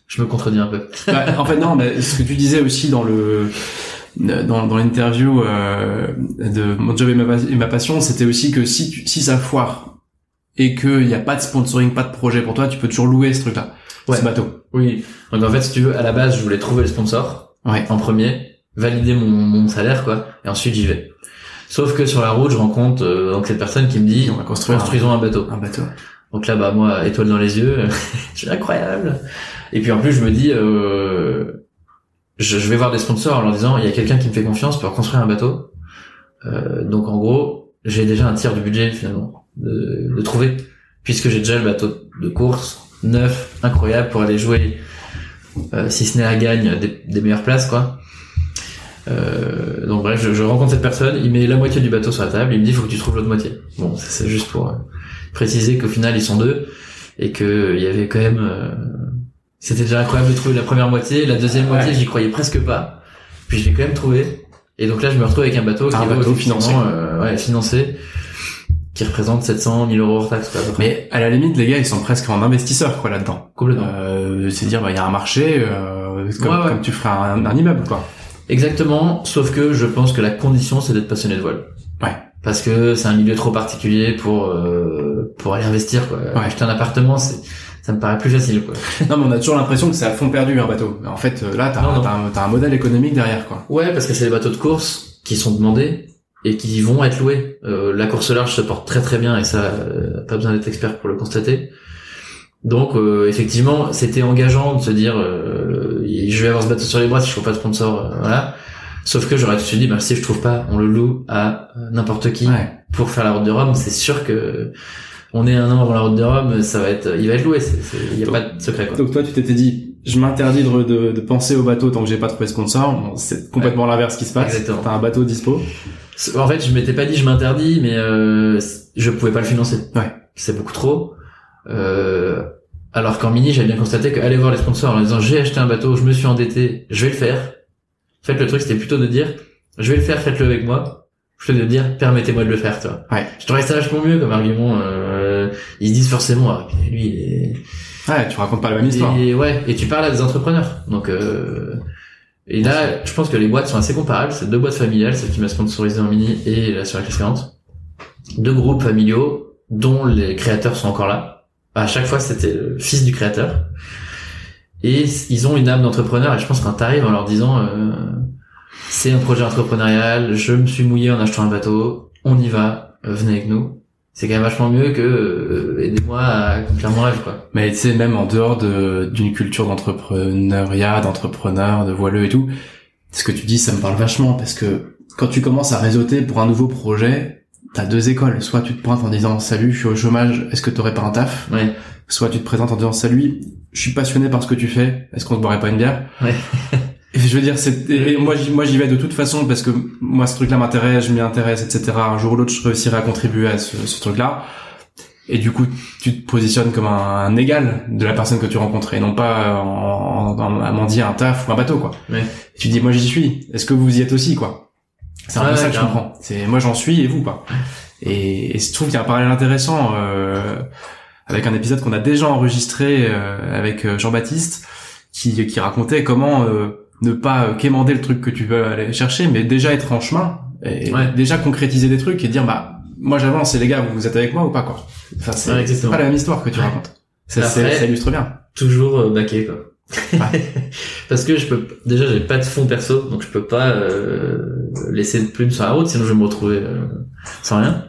Je me contredis un peu. bah, en fait non, mais ce que tu disais aussi dans le dans, dans l'interview euh, de mon job et ma, et ma passion, c'était aussi que si tu, si ça foire et qu'il n'y a pas de sponsoring, pas de projet pour toi, tu peux toujours louer ce truc-là, Ouais. ce bateau. Oui. Donc en fait, si tu veux, à la base, je voulais trouver le sponsor Ouais. en premier, valider mon, mon salaire, quoi, et ensuite j'y vais. Sauf que sur la route, je rencontre euh, donc cette personne qui me dit On va construire construisons un bateau. un, bateau. Donc là, bah moi, étoile dans les yeux, je suis incroyable. Et puis en plus, je me dis, euh, je, je vais voir des sponsors en leur disant, il y a quelqu'un qui me fait confiance pour construire un bateau. Euh, donc en gros, j'ai déjà un tiers du budget finalement de, de trouver, puisque j'ai déjà le bateau de course neuf, incroyable pour aller jouer, euh, si ce n'est à gagne, des, des meilleures places quoi. Euh, donc bref, je, je rencontre cette personne, il met la moitié du bateau sur la table, il me dit, faut que tu trouves l'autre moitié. Bon, c'est juste pour euh, préciser qu'au final ils sont deux et que il y avait quand même euh, c'était déjà incroyable de trouver la première moitié la deuxième moitié Ouais. j'y croyais presque pas puis je l'ai quand même trouvé et donc là je me retrouve avec un bateau Un qui bateau effectivement, financé, euh, ouais, financé qui représente 700 000 euros hors taxe quoi. Mais à la limite, les gars, ils sont presque en investisseurs quoi là-dedans. complètement Euh, c'est dire, bah, il y a un marché, euh, comme, Ouais, ouais. comme tu ferais un, un immeuble, quoi. exactement sauf que je pense que la condition c'est d'être passionné de voile Ouais. parce que c'est un milieu trop particulier pour euh, pour aller investir quoi Ouais. acheter un appartement c'est ça me paraît plus facile quoi Non, mais on a toujours l'impression que c'est à fond perdu un bateau. En fait, euh, là, t'as un, t'as un modèle économique derrière, quoi. Ouais, parce que c'est des bateaux de course qui sont demandés et qui vont être loués. Euh, la course large se porte très très bien et ça, euh, pas besoin d'être expert pour le constater. Donc euh, effectivement, c'était engageant de se dire, euh, je vais avoir ce bateau sur les bras si je trouve pas de sponsor, euh, voilà. Sauf que j'aurais tout de suite dit, bah, si je trouve pas, on le loue à euh, n'importe qui Ouais. pour faire la route de Rome. C'est sûr que on est un an avant la route de Rome, ça va être, il va être loué. Il y a Donc- pas de secret quoi. Donc toi, tu t'étais dit, je m'interdis de, de, de penser au bateau tant que j'ai pas trouvé sponsor. C'est complètement l'inverse qui se passe. T'as un bateau dispo. En fait, je m'étais pas dit je m'interdis, mais euh, je pouvais pas le financer. Ouais. C'est beaucoup trop. Euh, alors qu'en mini, j'avais bien constaté que aller voir les sponsors en disant j'ai acheté un bateau, je me suis endetté, je vais le faire. En fait, le truc c'était plutôt de dire je vais le faire, faites-le avec moi, plutôt de dire permettez-moi de le faire, tu vois. Ouais. Je trouvais ça vachement mieux comme argument. Euh, ils se disent forcément ah, lui il est Ouais, tu racontes pas la même histoire. et ouais, et tu parles à des entrepreneurs. Donc euh, et là, je pense que les boîtes sont assez comparables. C'est deux boîtes familiales, celle qui m'a sponsorisé en mini et la sur la classe 40. Deux groupes familiaux dont les créateurs sont encore là. À chaque fois, c'était le fils du créateur. Et ils ont une âme d'entrepreneur. Et je pense quand t'arrives en leur disant, euh, c'est un projet entrepreneurial, je me suis mouillé en achetant un bateau, on y va, euh, venez avec nous. C'est quand même vachement mieux que euh, aidez-moi à accomplir mon rêve quoi. Mais tu sais, même en dehors de d'une culture d'entrepreneuriat, d'entrepreneur, de voileux et tout, ce que tu dis, ça me parle vachement parce que quand tu commences à réseauter pour un nouveau projet, t'as deux écoles. Soit tu te pointes en disant salut, je suis au chômage, est-ce que t'aurais pas un taf? Ouais. Soit tu te présentes en disant salut, je suis passionné par ce que tu fais, est-ce qu'on se boirait pas une bière? Ouais. Et je veux dire, c'est et moi, j'y- moi j'y vais de toute façon parce que moi ce truc-là m'intéresse, je m'y intéresse, etc. Un jour ou l'autre, je réussirai à contribuer à ce, ce truc-là. Et du coup, tu te positionnes comme un, un égal de la personne que tu rencontres et non pas en, en, à mendier un taf ou un bateau, quoi. Ouais. Et tu dis, moi j'y suis. Est-ce que vous y êtes aussi, quoi? C'est un Ouais, peu ça ouais, que je comprends. C'est moi j'en suis et vous, quoi. Et, et je trouve qu'il y a un parallèle intéressant euh, avec un épisode qu'on a déjà enregistré euh, avec euh, Jean-Baptiste qui, qui racontait comment euh, ne pas euh, quémander le truc que tu veux aller chercher, mais déjà être en chemin et Ouais. déjà concrétiser des trucs et dire bah moi j'avance et les gars vous êtes avec moi ou pas quoi. Enfin c'est Ouais, pas la même histoire que tu racontes. Ça, Après- c'est- ça illustre bien. Toujours euh, baqué quoi. Parce que je peux déjà j'ai pas de fonds perso donc je peux pas euh, laisser de plumes sur la route sinon je vais me retrouver euh, sans rien.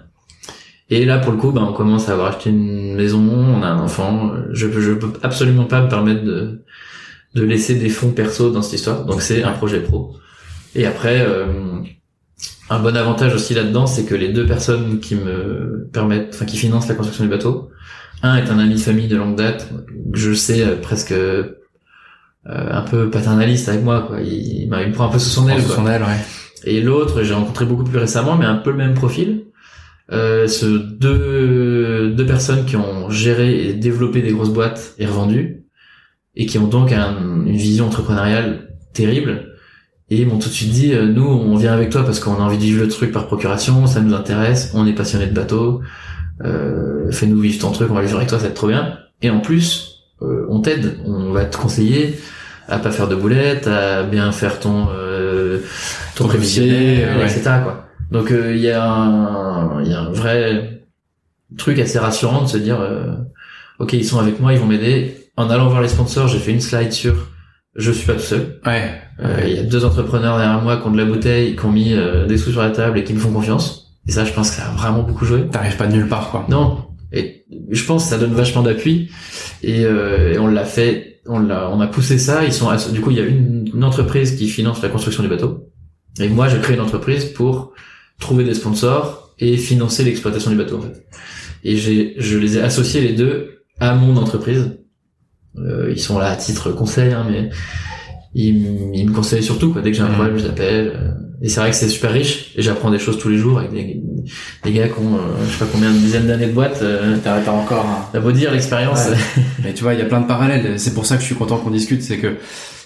Et là pour le coup ben on commence à avoir acheté une maison, on a un enfant, euh, je je peux absolument pas me permettre de de laisser des fonds perso dans cette histoire donc c'est un projet pro. Et après euh, un bon avantage aussi là-dedans c'est que les deux personnes qui me permettent enfin qui financent la construction du bateau un est un ami de famille de longue date que je sais euh, presque euh, un peu paternaliste avec moi quoi il, me prend un peu sous son aile Sous quoi. son aile, ouais. et l'autre j'ai rencontré beaucoup plus récemment mais un peu le même profil euh, ce deux deux personnes qui ont géré et développé des grosses boîtes et revendu et qui ont donc un- une vision entrepreneuriale terrible et ils m'ont tout de suite dit euh, nous on vient avec toi parce qu'on a envie de vivre le truc par procuration ça nous intéresse on est passionné de bateau euh, fais-nous vivre ton truc on va vivre avec toi ça va être trop bien et en plus euh, on t'aide on va te conseiller à pas faire de boulettes à bien faire ton euh, ton Ton prévisionnel ouais. etc quoi donc euh, il y a un il y a un vrai truc assez rassurant de se dire euh, ok ils sont avec moi ils vont m'aider en allant voir les sponsors j'ai fait une slide sur je suis pas tout seul Ouais. euh, Il y a deux entrepreneurs derrière moi qui ont de la bouteille, qui ont mis euh, des sous sur la table et qui me font confiance. Et ça, je pense que ça a vraiment beaucoup joué. T'arrives pas de nulle part quoi. Non. Et je pense que ça donne vachement d'appui. Et, euh, et on l'a fait, on l'a, on a poussé ça. Ils sont, du coup, il y a une, une entreprise qui finance la construction du bateau. Et moi, je crée une entreprise pour trouver des sponsors et financer l'exploitation du bateau, en fait. Et j'ai, je les ai associés les deux à mon entreprise. Euh, ils sont là à titre conseil, hein, mais ils, ils me conseillent surtout, quoi. Dès que j'ai un problème, je les appelle. euh, Et c'est vrai que c'est super riche. Et j'apprends des choses tous les jours avec des, des gars qui ont, euh, je sais pas combien de dizaines d'années de boîte. Euh, T'as t'as encore un, T'as beau dire l'expérience. Ouais. Mais tu vois, il y a plein de parallèles. C'est pour ça que je suis content qu'on discute. C'est que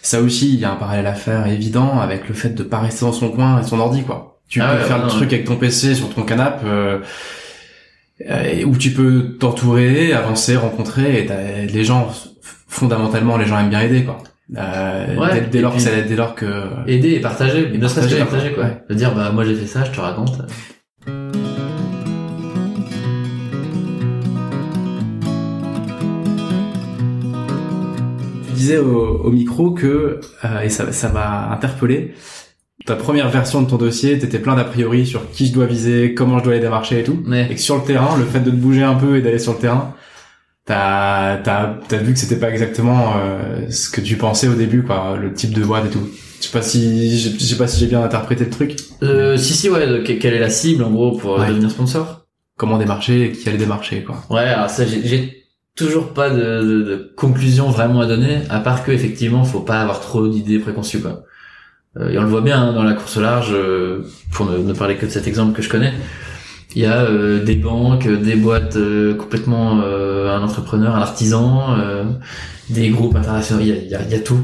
ça aussi, il y a un parallèle à faire évident avec le fait de pas rester dans son coin et son ordi, quoi. Tu Ah peux ouais, faire ouais, le non, truc avec ton PC sur ton canapé, euh, euh, où tu peux t'entourer, avancer, rencontrer. Et t'as- les gens, fondamentalement, les gens aiment bien aider, quoi. Euh, Ouais, dès, dès lors, puis- c'est dès lors que Aider et partager. Et ne serait-ce que partager, quoi. Ouais. De dire, bah, moi j'ai fait ça, je te raconte. tu disais au, au micro que euh, et ça ça m'a interpellé. Ta première version de ton dossier, t'étais plein d'a priori sur qui je dois viser, comment je dois les démarcher et tout. Et que sur le terrain, le fait de te bouger un peu et d'aller sur le terrain, t'as t'as t'as vu que c'était pas exactement euh, ce que tu pensais au début, quoi, le type de boîte et tout. Je sais pas si je je sais pas si j'ai bien interprété le truc. euh, si si ouais, quelle est la cible en gros pour euh, Ouais. devenir sponsor? Comment démarcher et qui allait démarcher, quoi. Ouais, alors ça j'ai- j'ai toujours pas de, de, de conclusion vraiment à donner, à part que effectivement faut pas avoir trop d'idées préconçues quoi. Euh, et on le voit bien hein, dans la course au large, euh, pour ne, ne parler que de cet exemple que je connais. Il y a euh, des banques, des boîtes euh, complètement euh, un entrepreneur, un artisan, euh, des groupes internationaux, il y a, il y a, tout.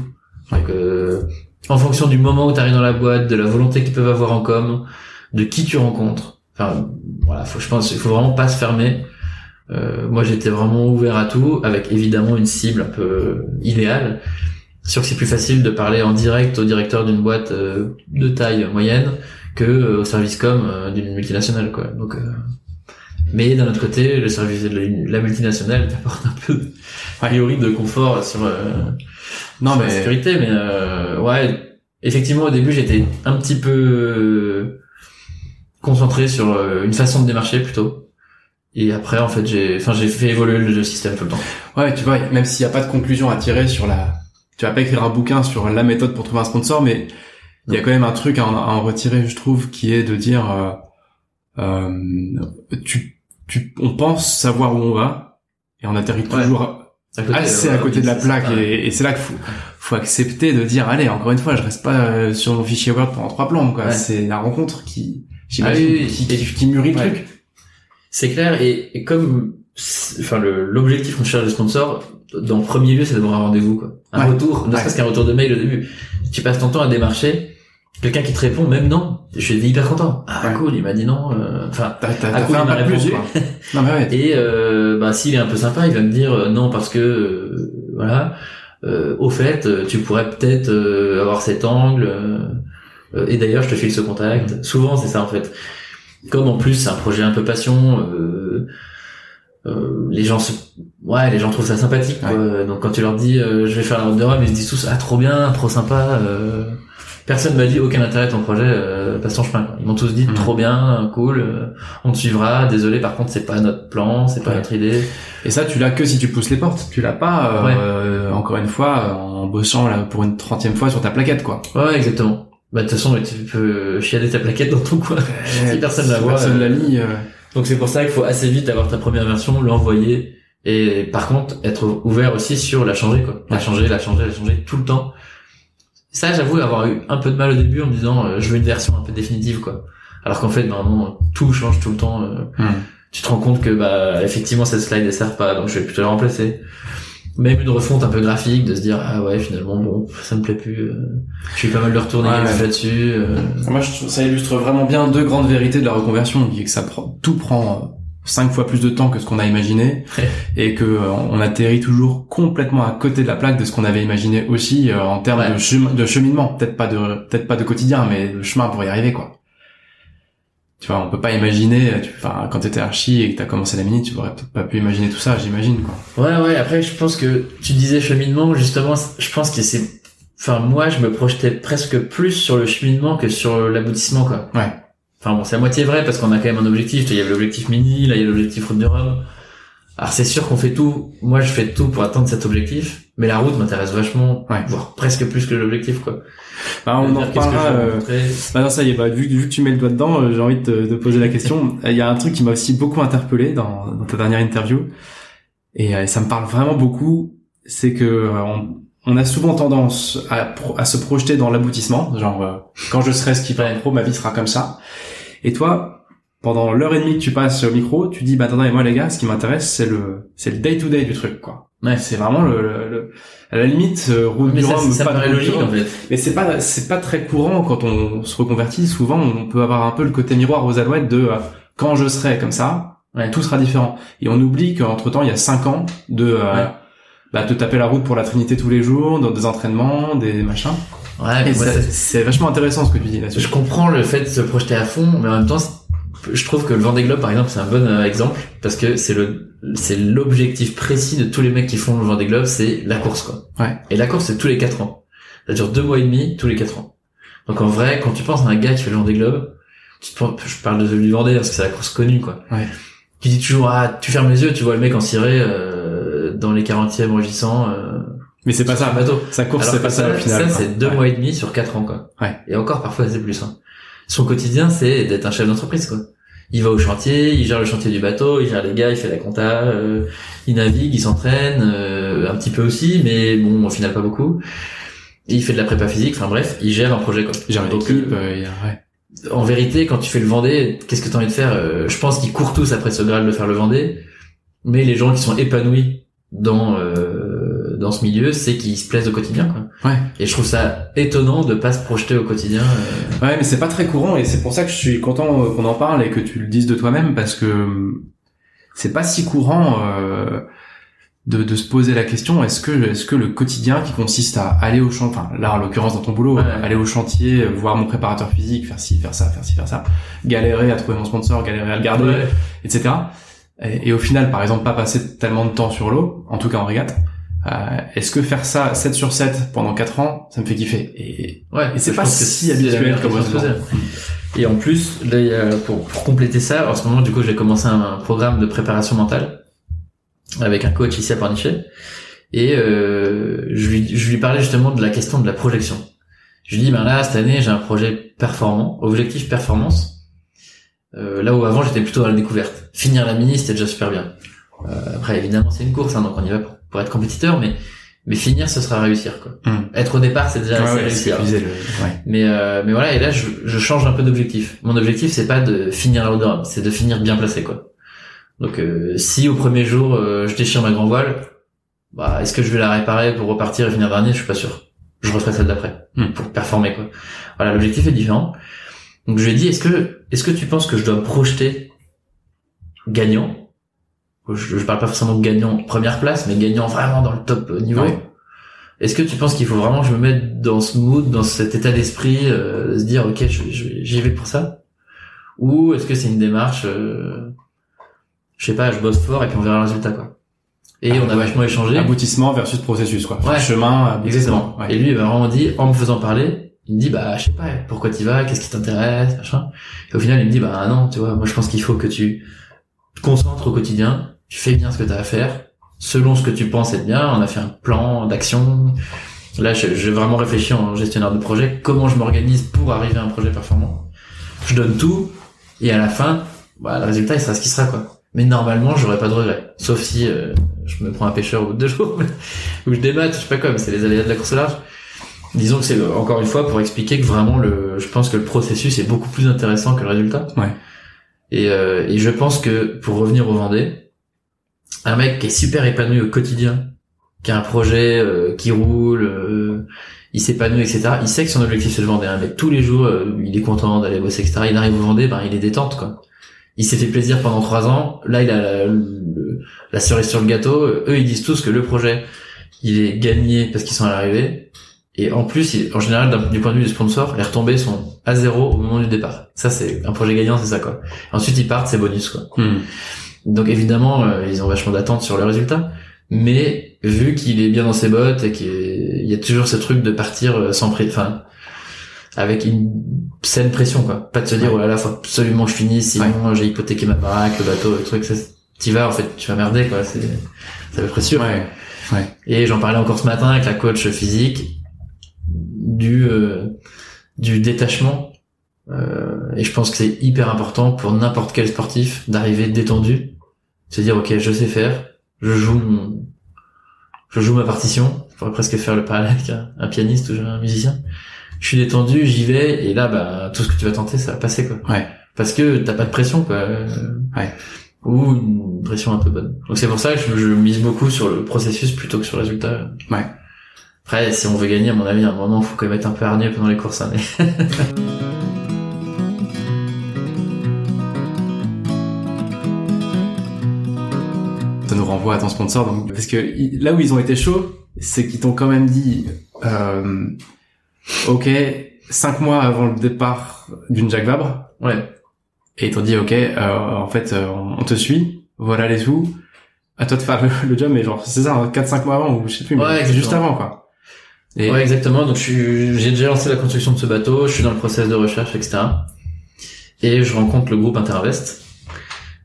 Euh, en fonction du moment où tu arrives dans la boîte, de la volonté qu'ils peuvent avoir en com, de qui tu rencontres. Enfin, voilà, faut, je pense, il faut vraiment pas se fermer. Euh, moi, j'étais vraiment ouvert à tout, avec évidemment une cible un peu idéale. Sûr que c'est plus facile de parler en direct au directeur d'une boîte euh, de taille moyenne que euh, au service com euh, d'une multinationale, quoi. Donc, euh, mais d'un autre côté, le service de la- la multinationale t'apporte un peu de, a priori de confort sur, euh, Non sur la mais sécurité, mais euh, ouais, effectivement au début j'étais un petit peu concentré sur une façon de démarcher plutôt. Et après, en fait, j'ai, enfin, j'ai fait évoluer le système tout le temps. Ouais, tu vois, même s'il n'y a pas de conclusion à tirer sur la, tu vas pas écrire un bouquin sur la méthode pour trouver un sponsor, mais il y a quand même un truc à en, à en, retirer, je trouve, qui est de dire, euh, euh, tu, tu, on pense savoir où on va, et on atterrit toujours assez à côté de la plaque, et, et c'est là qu'il faut, faut accepter de dire, allez, encore une fois, je reste pas euh, sur mon fichier Word pendant trois plombes, quoi. C'est la rencontre qui, j'imagine, qui, qui, qui, mûrit le truc. C'est clair, et, et comme, enfin, l'objectif qu'on cherche de sponsor, dans le premier lieu, c'est d'avoir un rendez-vous, quoi. Un retour, ne serait-ce qu'un retour de mail au début. Tu passes ton temps à démarcher, quelqu'un qui te répond, même non, je suis hyper content. Ah, cool, il m'a dit non, euh, enfin, t'as, t'as, cool, il m'a répondu. non, mais ouais. Et, euh, bah, s'il est un peu sympa, il va me dire euh, non parce que, euh, voilà, euh, au fait, tu pourrais peut-être avoir cet angle, et d'ailleurs, je te file ce contact. Mm. Souvent, c'est ça, en fait. Comme en plus, c'est un projet un peu passion, les gens se... ouais les gens trouvent ça sympathique donc quand tu leur dis je vais faire la route de Rome ils se disent tous ah trop bien trop sympa personne m'a dit aucun intérêt ton projet euh, passe ton chemin ils m'ont tous dit hmm. trop bien cool euh, on te suivra désolé par contre c'est pas notre plan c'est pas notre idée. Et ça tu l'as que si tu pousses les portes tu l'as pas euh, encore une fois en bossant là pour une trentième fois sur ta plaquette quoi. Ouais exactement. Bah de toute façon tu peux chiader ta plaquette dans ton coin. Si personne la voit personne la lit donc c'est pour ça qu'il faut assez vite avoir ta première version l'envoyer. Et par contre être ouvert aussi sur la changer quoi. La changer la changer la changer tout le temps ça, j'avoue avoir eu un peu de mal au début en me disant euh, je veux une version un peu définitive quoi. Alors qu'en fait normalement tout change tout le temps. Euh, hmm. Tu te rends compte que bah effectivement cette slide ne sert pas donc je vais plutôt la remplacer. Même une refonte un peu graphique de se dire ah ouais finalement bon ça me plaît plus. Euh, je suis pas mal de retourner là-dessus. Moi je trouve ça illustre vraiment bien deux grandes vérités de la reconversion qui est que ça prend tout prend cinq fois plus de temps que ce qu'on a imaginé et que euh, on atterrit toujours complètement à côté de la plaque de ce qu'on avait imaginé aussi euh, en termes de, chemin, de cheminement. Peut-être pas de peut-être pas de quotidien mais le chemin pour y arriver quoi. Tu vois on peut pas imaginer tu enfin quand t'étais archi et que t'as commencé la mini tu aurais peut-être pas pu imaginer tout ça j'imagine quoi. Ouais ouais après je pense que tu disais cheminement justement je pense que c'est enfin moi je me projetais presque plus sur le cheminement que sur l'aboutissement quoi. Ouais Enfin bon, c'est à moitié vrai parce qu'on a quand même un objectif. Il y avait l'objectif mini, là il y a l'objectif route de Rome. Alors c'est sûr qu'on fait tout. Moi je fais tout pour atteindre cet objectif, mais la route m'intéresse vachement, ouais. voire presque plus que l'objectif quoi. Bah, on en reparlera. Euh... Bah non ça y est, bah, vu, vu que tu mets le doigt dedans, euh, j'ai envie de te poser la question. Il y a un truc qui m'a aussi beaucoup interpellé dans, dans ta dernière interview, et euh, ça me parle vraiment beaucoup. C'est que euh, on, on a souvent tendance à, à se projeter dans l'aboutissement, genre euh, quand je serai skipper pro, ma vie sera comme ça. Et toi, pendant l'heure et demie que tu passes au micro, tu dis bah attendez moi les gars, ce qui m'intéresse c'est le c'est le day to day du truc quoi. Ouais. C'est vraiment le, le, à la limite euh, route du Rhum, ça, paraît logique en fait. Mais c'est pas c'est pas très courant quand on se reconvertit. Souvent on peut avoir un peu le côté miroir aux alouettes de euh, quand je serai comme ça, tout sera différent. Et on oublie qu'entre temps il y a cinq ans de bah, te taper la route pour la Trinité tous les jours, dans des entraînements, des machins. Ouais, c'est vachement intéressant ce que tu dis là-dessus. Je comprends le fait de se projeter à fond, mais en même temps, je trouve que le Vendée Globe, par exemple, c'est un bon euh, exemple parce que c'est le c'est l'objectif précis de tous les mecs qui font le Vendée Globe, c'est la course quoi. Ouais. Et la course, c'est tous les quatre ans. Ça dure deux mois et demi, tous les quatre ans. Donc en vrai, quand tu penses à un gars qui fait le Vendée Globe, tu te, je parle de du Vendée parce que c'est la course connue quoi. Ouais. Tu dis toujours ah tu fermes les yeux, tu vois le mec en ciré. Euh, dans les 40e rugissants. Euh, mais c'est pas ça. Bateau. Sa course, c'est pas ça, au final. Ça, c'est deux mois et demi sur quatre ans, quoi. Ouais. Et encore, parfois, c'est plus, hein. Son quotidien, c'est d'être un chef d'entreprise, quoi. Il va au chantier, il gère le chantier du bateau, il gère les gars, il fait la compta, euh, il navigue, il s'entraîne, euh, un petit peu aussi, mais bon, au final, pas beaucoup. Et il fait de la prépa physique, enfin bref, il gère un projet, quoi. Il gère équipe, euh, ouais. En vérité, quand tu fais le Vendée, qu'est-ce que t'as envie de faire Je pense qu'ils courent tous après ce Graal de faire le Vendée, mais les gens qui sont épanouis dans euh, dans ce milieu, c'est qu'ils se plaisent au quotidien. Quoi. Ouais. Et je trouve ça étonnant de pas se projeter au quotidien. Euh... Ouais, mais c'est pas très courant et c'est pour ça que je suis content euh, qu'on en parle et que tu le dises de toi-même parce que euh, c'est pas si courant euh, de, de se poser la question est-ce que est-ce que le quotidien qui consiste à aller au chantier, enfin là en l'occurrence dans ton boulot, aller au chantier, voir mon préparateur physique, faire ci, faire ça, faire ci, faire ça, galérer à trouver mon sponsor, galérer à le garder, etc et, au final, par exemple, pas passer tellement de temps sur l'eau, en tout cas en régate, euh, est-ce que faire ça 7 sur 7 pendant 4 ans, ça me fait kiffer Et, ouais, et c'est pas si habituel comme ça. Et en plus, là, il y a- pour, pour compléter ça, en ce moment, du coup, j'ai commencé un, un programme de préparation mentale avec un coach ici à Pornichet. Et euh, je, lui, je lui parlais justement de la question de la projection. Je lui dis, ben là, cette année, j'ai un projet performant, objectif performance. Euh, là où avant, j'étais plutôt dans la découverte. Finir la mini, c'était déjà super bien. Euh, après, évidemment, c'est une course, hein, donc on y va pour, pour être compétiteur, mais mais finir, ce sera réussir. Quoi. Hmm. Être au départ, c'est déjà ouais, réussir. le- ouais. Mais euh, mais voilà et là je, je change un peu d'objectif. Mon objectif c'est pas de finir à l'odeur, c'est de finir bien placé quoi. Donc euh, si au premier jour euh, je déchire ma grand voile, bah est-ce que je vais la réparer pour repartir et finir dernier? Je suis pas sûr. Je referai celle d'après Hmm. pour performer quoi. Voilà l'objectif est différent. Donc je lui ai dit est-ce que est-ce que tu penses que je dois projeter gagnant? Je, je parle pas forcément de gagnant première place, mais gagnant vraiment dans le top niveau. Ouais. Est-ce que tu penses qu'il faut vraiment que je me mette dans ce mood, dans cet état d'esprit, euh, de se dire ok, j'y vais pour ça, ou est-ce que c'est une démarche, euh, je sais pas, je bosse fort et puis on verra le résultat quoi. Et Ah, on a ouais. vachement échangé. Aboutissement versus processus, quoi. Ouais. Chemin, aboutissement. Exactement. Ouais. Et lui, il m'a vraiment dit, en me faisant parler, il me dit, bah, je sais pas, pourquoi tu vas, qu'est-ce qui t'intéresse, machin. Et au final, il me dit, bah, non, tu vois, moi, je pense qu'il faut que tu te concentres au quotidien, tu fais bien ce que tu as à faire, selon ce que tu penses être bien. On a fait un plan d'action. Là, je- j'ai vraiment réfléchi en gestionnaire de projet, comment je m'organise pour arriver à un projet performant. Je donne tout, et à la fin, bah, le résultat, il sera ce qui sera, quoi. Mais normalement, j'aurais pas de regret. Sauf si euh, je me prends un pêcheur au bout de deux jours, ou je débatte, je sais pas comme, c'est les aléas de la course large. Disons que c'est euh, encore une fois pour expliquer que vraiment le, je pense que le processus est beaucoup plus intéressant que le résultat. Ouais. Et, euh, et je pense que pour revenir au Vendée, un mec qui est super épanoui au quotidien, qui a un projet euh, qui roule, euh, il s'épanouit, etc. Il sait que son objectif c'est le Vendée. Un mec tous les jours, euh, il est content d'aller bosser, etc. Il arrive au Vendée, ben il est détente quoi. Il s'est fait plaisir pendant trois ans. Là, il a la, le- la cerise sur le gâteau. Eux, ils disent tous que le projet, il est gagné parce qu'ils sont à l'arrivée. Et en plus, en général, du point de vue du sponsor, les retombées sont à zéro au moment du départ. Ça, c'est un projet gagnant, c'est ça quoi. Ensuite, ils partent, c'est bonus quoi. Hmm. Donc évidemment, euh, ils ont vachement d'attentes sur le résultat. Mais vu qu'il est bien dans ses bottes et qu'il y a toujours ce truc de partir euh, sans pré, enfin, avec une saine pression quoi. Pas de se dire Ouais. oh là là, faut absolument que je finisse, sinon j'ai hypothéqué ma baraque, le bateau, le truc. ça, T'y vas en fait, tu vas merder quoi. C'est, c'est à peu près sûr. Ouais. Ouais. Et j'en parlais encore ce matin avec la coach physique du euh, du détachement. Euh, et je pense que c'est hyper important pour n'importe quel sportif d'arriver détendu, se dire ok je sais faire, je joue mon, je joue ma partition. Je pourrais presque faire le parallèle avec un, un pianiste ou un musicien. Je suis détendu, j'y vais et là bah tout ce que tu vas tenter ça va passer quoi. Ouais. Parce que t'as pas de pression quoi. Ouais. Ou une pression un peu bonne. Donc c'est pour ça que je, je mise beaucoup sur le processus plutôt que sur le résultat. Ouais. Après, si on veut gagner, à mon avis, à un moment, faut quand même être un peu hargneux pendant les courses. hein, mais... Ça nous renvoie à ton sponsor, donc parce que là où ils ont été chauds, c'est qu'ils t'ont quand même dit, euh, ok, cinq mois avant le départ d'une Jacques Vabre, Ouais. et ils t'ont dit, ok, euh, en fait, euh, on te suit, voilà les sous, à toi de faire le, le job, mais genre c'est ça, hein, 4-5 mois avant ou je sais plus, mais Ouais, c'est juste avant quoi. Et Ouais, exactement. Donc, j'ai déjà lancé la construction de ce bateau, je suis dans le process de recherche, etc. Et je rencontre le groupe Interinvest,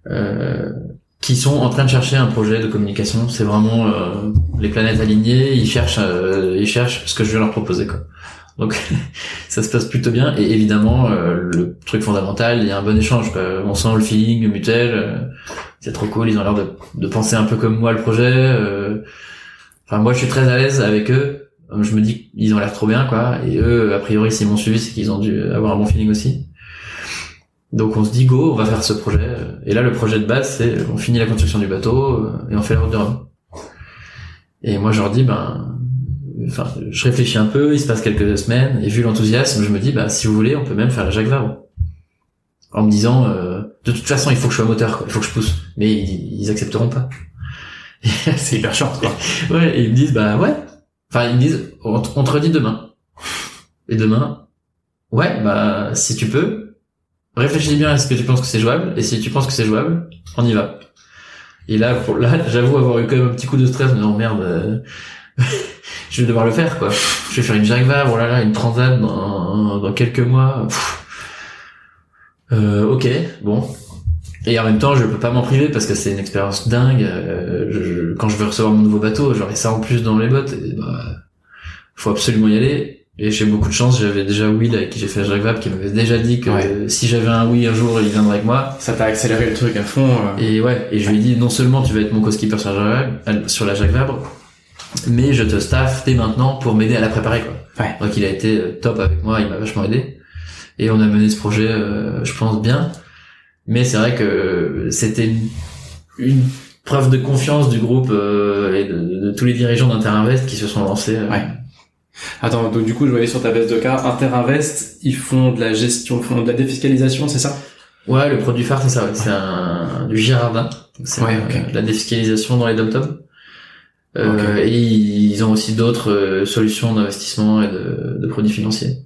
euh, qui sont en train de chercher un projet de communication. C'est vraiment euh, les planètes alignées. Ils cherchent, euh, ils cherchent ce que je vais leur proposer, quoi. Donc, ça se passe plutôt bien. Et évidemment, euh, le truc fondamental, il y a un bon échange. Quoi. On sent le feeling mutuel. euh, c'est trop cool. Ils ont l'air de, de penser un peu comme moi le projet. euh. Enfin, moi, je suis très à l'aise avec eux. Euh, Je me dis qu'ils ont l'air trop bien, quoi. Et eux, a priori, s'ils m'ont suivi, c'est qu'ils ont dû avoir un bon feeling aussi. Donc, on se dit go, on va faire ce projet. Et là, le projet de base, c'est on finit la construction du bateau euh, et on fait la route de Rome. Et moi, je leur dis, ben, enfin, je réfléchis un peu, il se passe quelques semaines, et vu l'enthousiasme, je me dis, bah, si vous voulez, on peut même faire la Jacques Vabre. En me disant, euh, de toute façon, il faut que je sois moteur, quoi. il faut que je pousse. Mais ils, ils accepteront pas. c'est hyper short quoi. Ouais, et ils me disent, bah ouais. Enfin, ils me disent, on, te- on te redit demain. Et demain, ouais, bah, si tu peux, réfléchis bien à ce que tu penses que c'est jouable, et si tu penses que c'est jouable, on y va. Et là, pour, là, j'avoue avoir eu quand même un petit coup de stress, mais non, merde, euh, je vais devoir le faire, quoi. Je vais faire une Jacques Vabre, oh là là, une transat dans, dans quelques mois. Euh, ok, bon. Et en même temps, je peux pas m'en priver parce que c'est une expérience dingue. Euh, je- quand je veux recevoir mon nouveau bateau, j'aurai ça en plus dans les bottes. Et bah, faut absolument y aller. Et j'ai beaucoup de chance. J'avais déjà Will avec qui j'ai fait la Jacques Vabre qui m'avait déjà dit que Ouais. euh, si j'avais un oui un jour, il viendrait avec moi. Ça t'a accéléré le truc à fond. euh. Et ouais, et je lui ai dit non seulement tu vas être mon co-skipper sur la Jacques Vabre, sur la Jacques Vabre, mais je te staff dès maintenant pour m'aider à la préparer quoi. Ouais. Donc il a été euh, top avec moi, il m'a vachement aidé. Et on a mené ce projet, euh, je pense bien. Mais c'est vrai que c'était une, une preuve de confiance du groupe euh, et de, de tous les dirigeants d'Interinvest qui se sont lancés. euh, Ouais. Attends, donc du coup, je voyais sur ta veste de cas, Interinvest, ils font de la gestion, ils font de la défiscalisation, c'est ça? Ouais, le produit phare, c'est ça, ouais. C'est un, du Girardin. C'est Ouais, euh, ok. de la défiscalisation dans les dom-toms. Euh, Ok. Et ils ont aussi d'autres euh, solutions d'investissement et de, de produits financiers.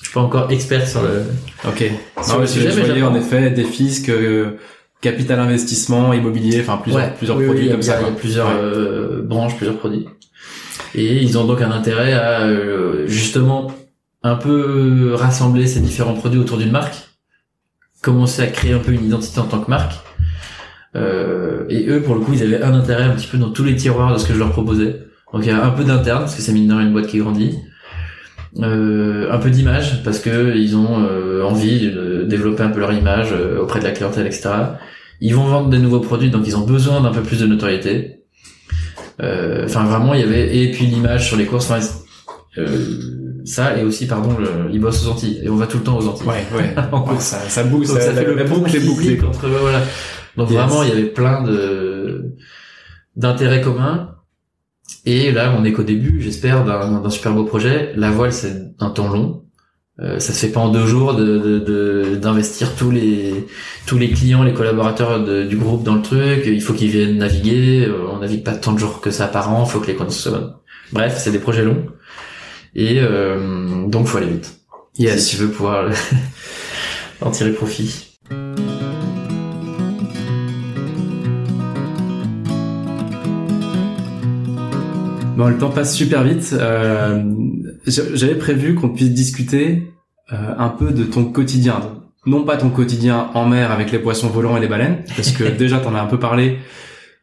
Je suis pas encore expert sur le, Ok. sur Non, le mais sujet, je voyais en effet des fiscs, euh, capital investissement, immobilier, enfin plusieurs, Ouais, plusieurs oui, produits comme ça. Il y a quoi. plusieurs euh, branches, plusieurs produits. Et ils ont donc un intérêt à euh, justement un peu rassembler ces différents produits autour d'une marque, commencer à créer un peu une identité en tant que marque. Euh, et eux, pour le coup, ils avaient un intérêt un petit peu dans tous les tiroirs de ce que je leur proposais. Donc il y a un peu d'interne parce que c'est mine de rien une boîte qui grandit. Euh, un peu d'image parce que ils ont euh, envie de développer un peu leur image euh, auprès de la clientèle, etc. Ils vont vendre des nouveaux produits, donc ils ont besoin d'un peu plus de notoriété. Euh, Enfin, vraiment, il y avait et puis l'image sur les courses. Enfin, euh, ça et aussi, pardon, le, ils bossent aux Antilles et on va tout le temps aux Antilles. Ouais, ouais. En course. ça, ça ça, ça fait le boucle entre ouais, voilà. Donc Yes. vraiment, il y avait plein de d'intérêts communs. Et là, on est qu'au début, j'espère, d'un super beau projet. La voile, c'est un temps long. Euh, ça se fait pas en deux jours de de- de- d'investir tous les tous les clients, les collaborateurs de- du groupe dans le truc. Il faut qu'ils viennent naviguer. Euh, On navigue pas tant de jours que ça par an. Il faut que les conditions soient bonnes. Bref, c'est des projets longs. Et euh, donc, faut aller vite. Yes. Si tu veux pouvoir en tirer profit. Bon, le temps passe super vite. Euh, j'a- J'avais prévu qu'on puisse discuter euh, un peu de ton quotidien. Non pas ton quotidien en mer avec les poissons volants et les baleines, parce que déjà t'en as un peu parlé.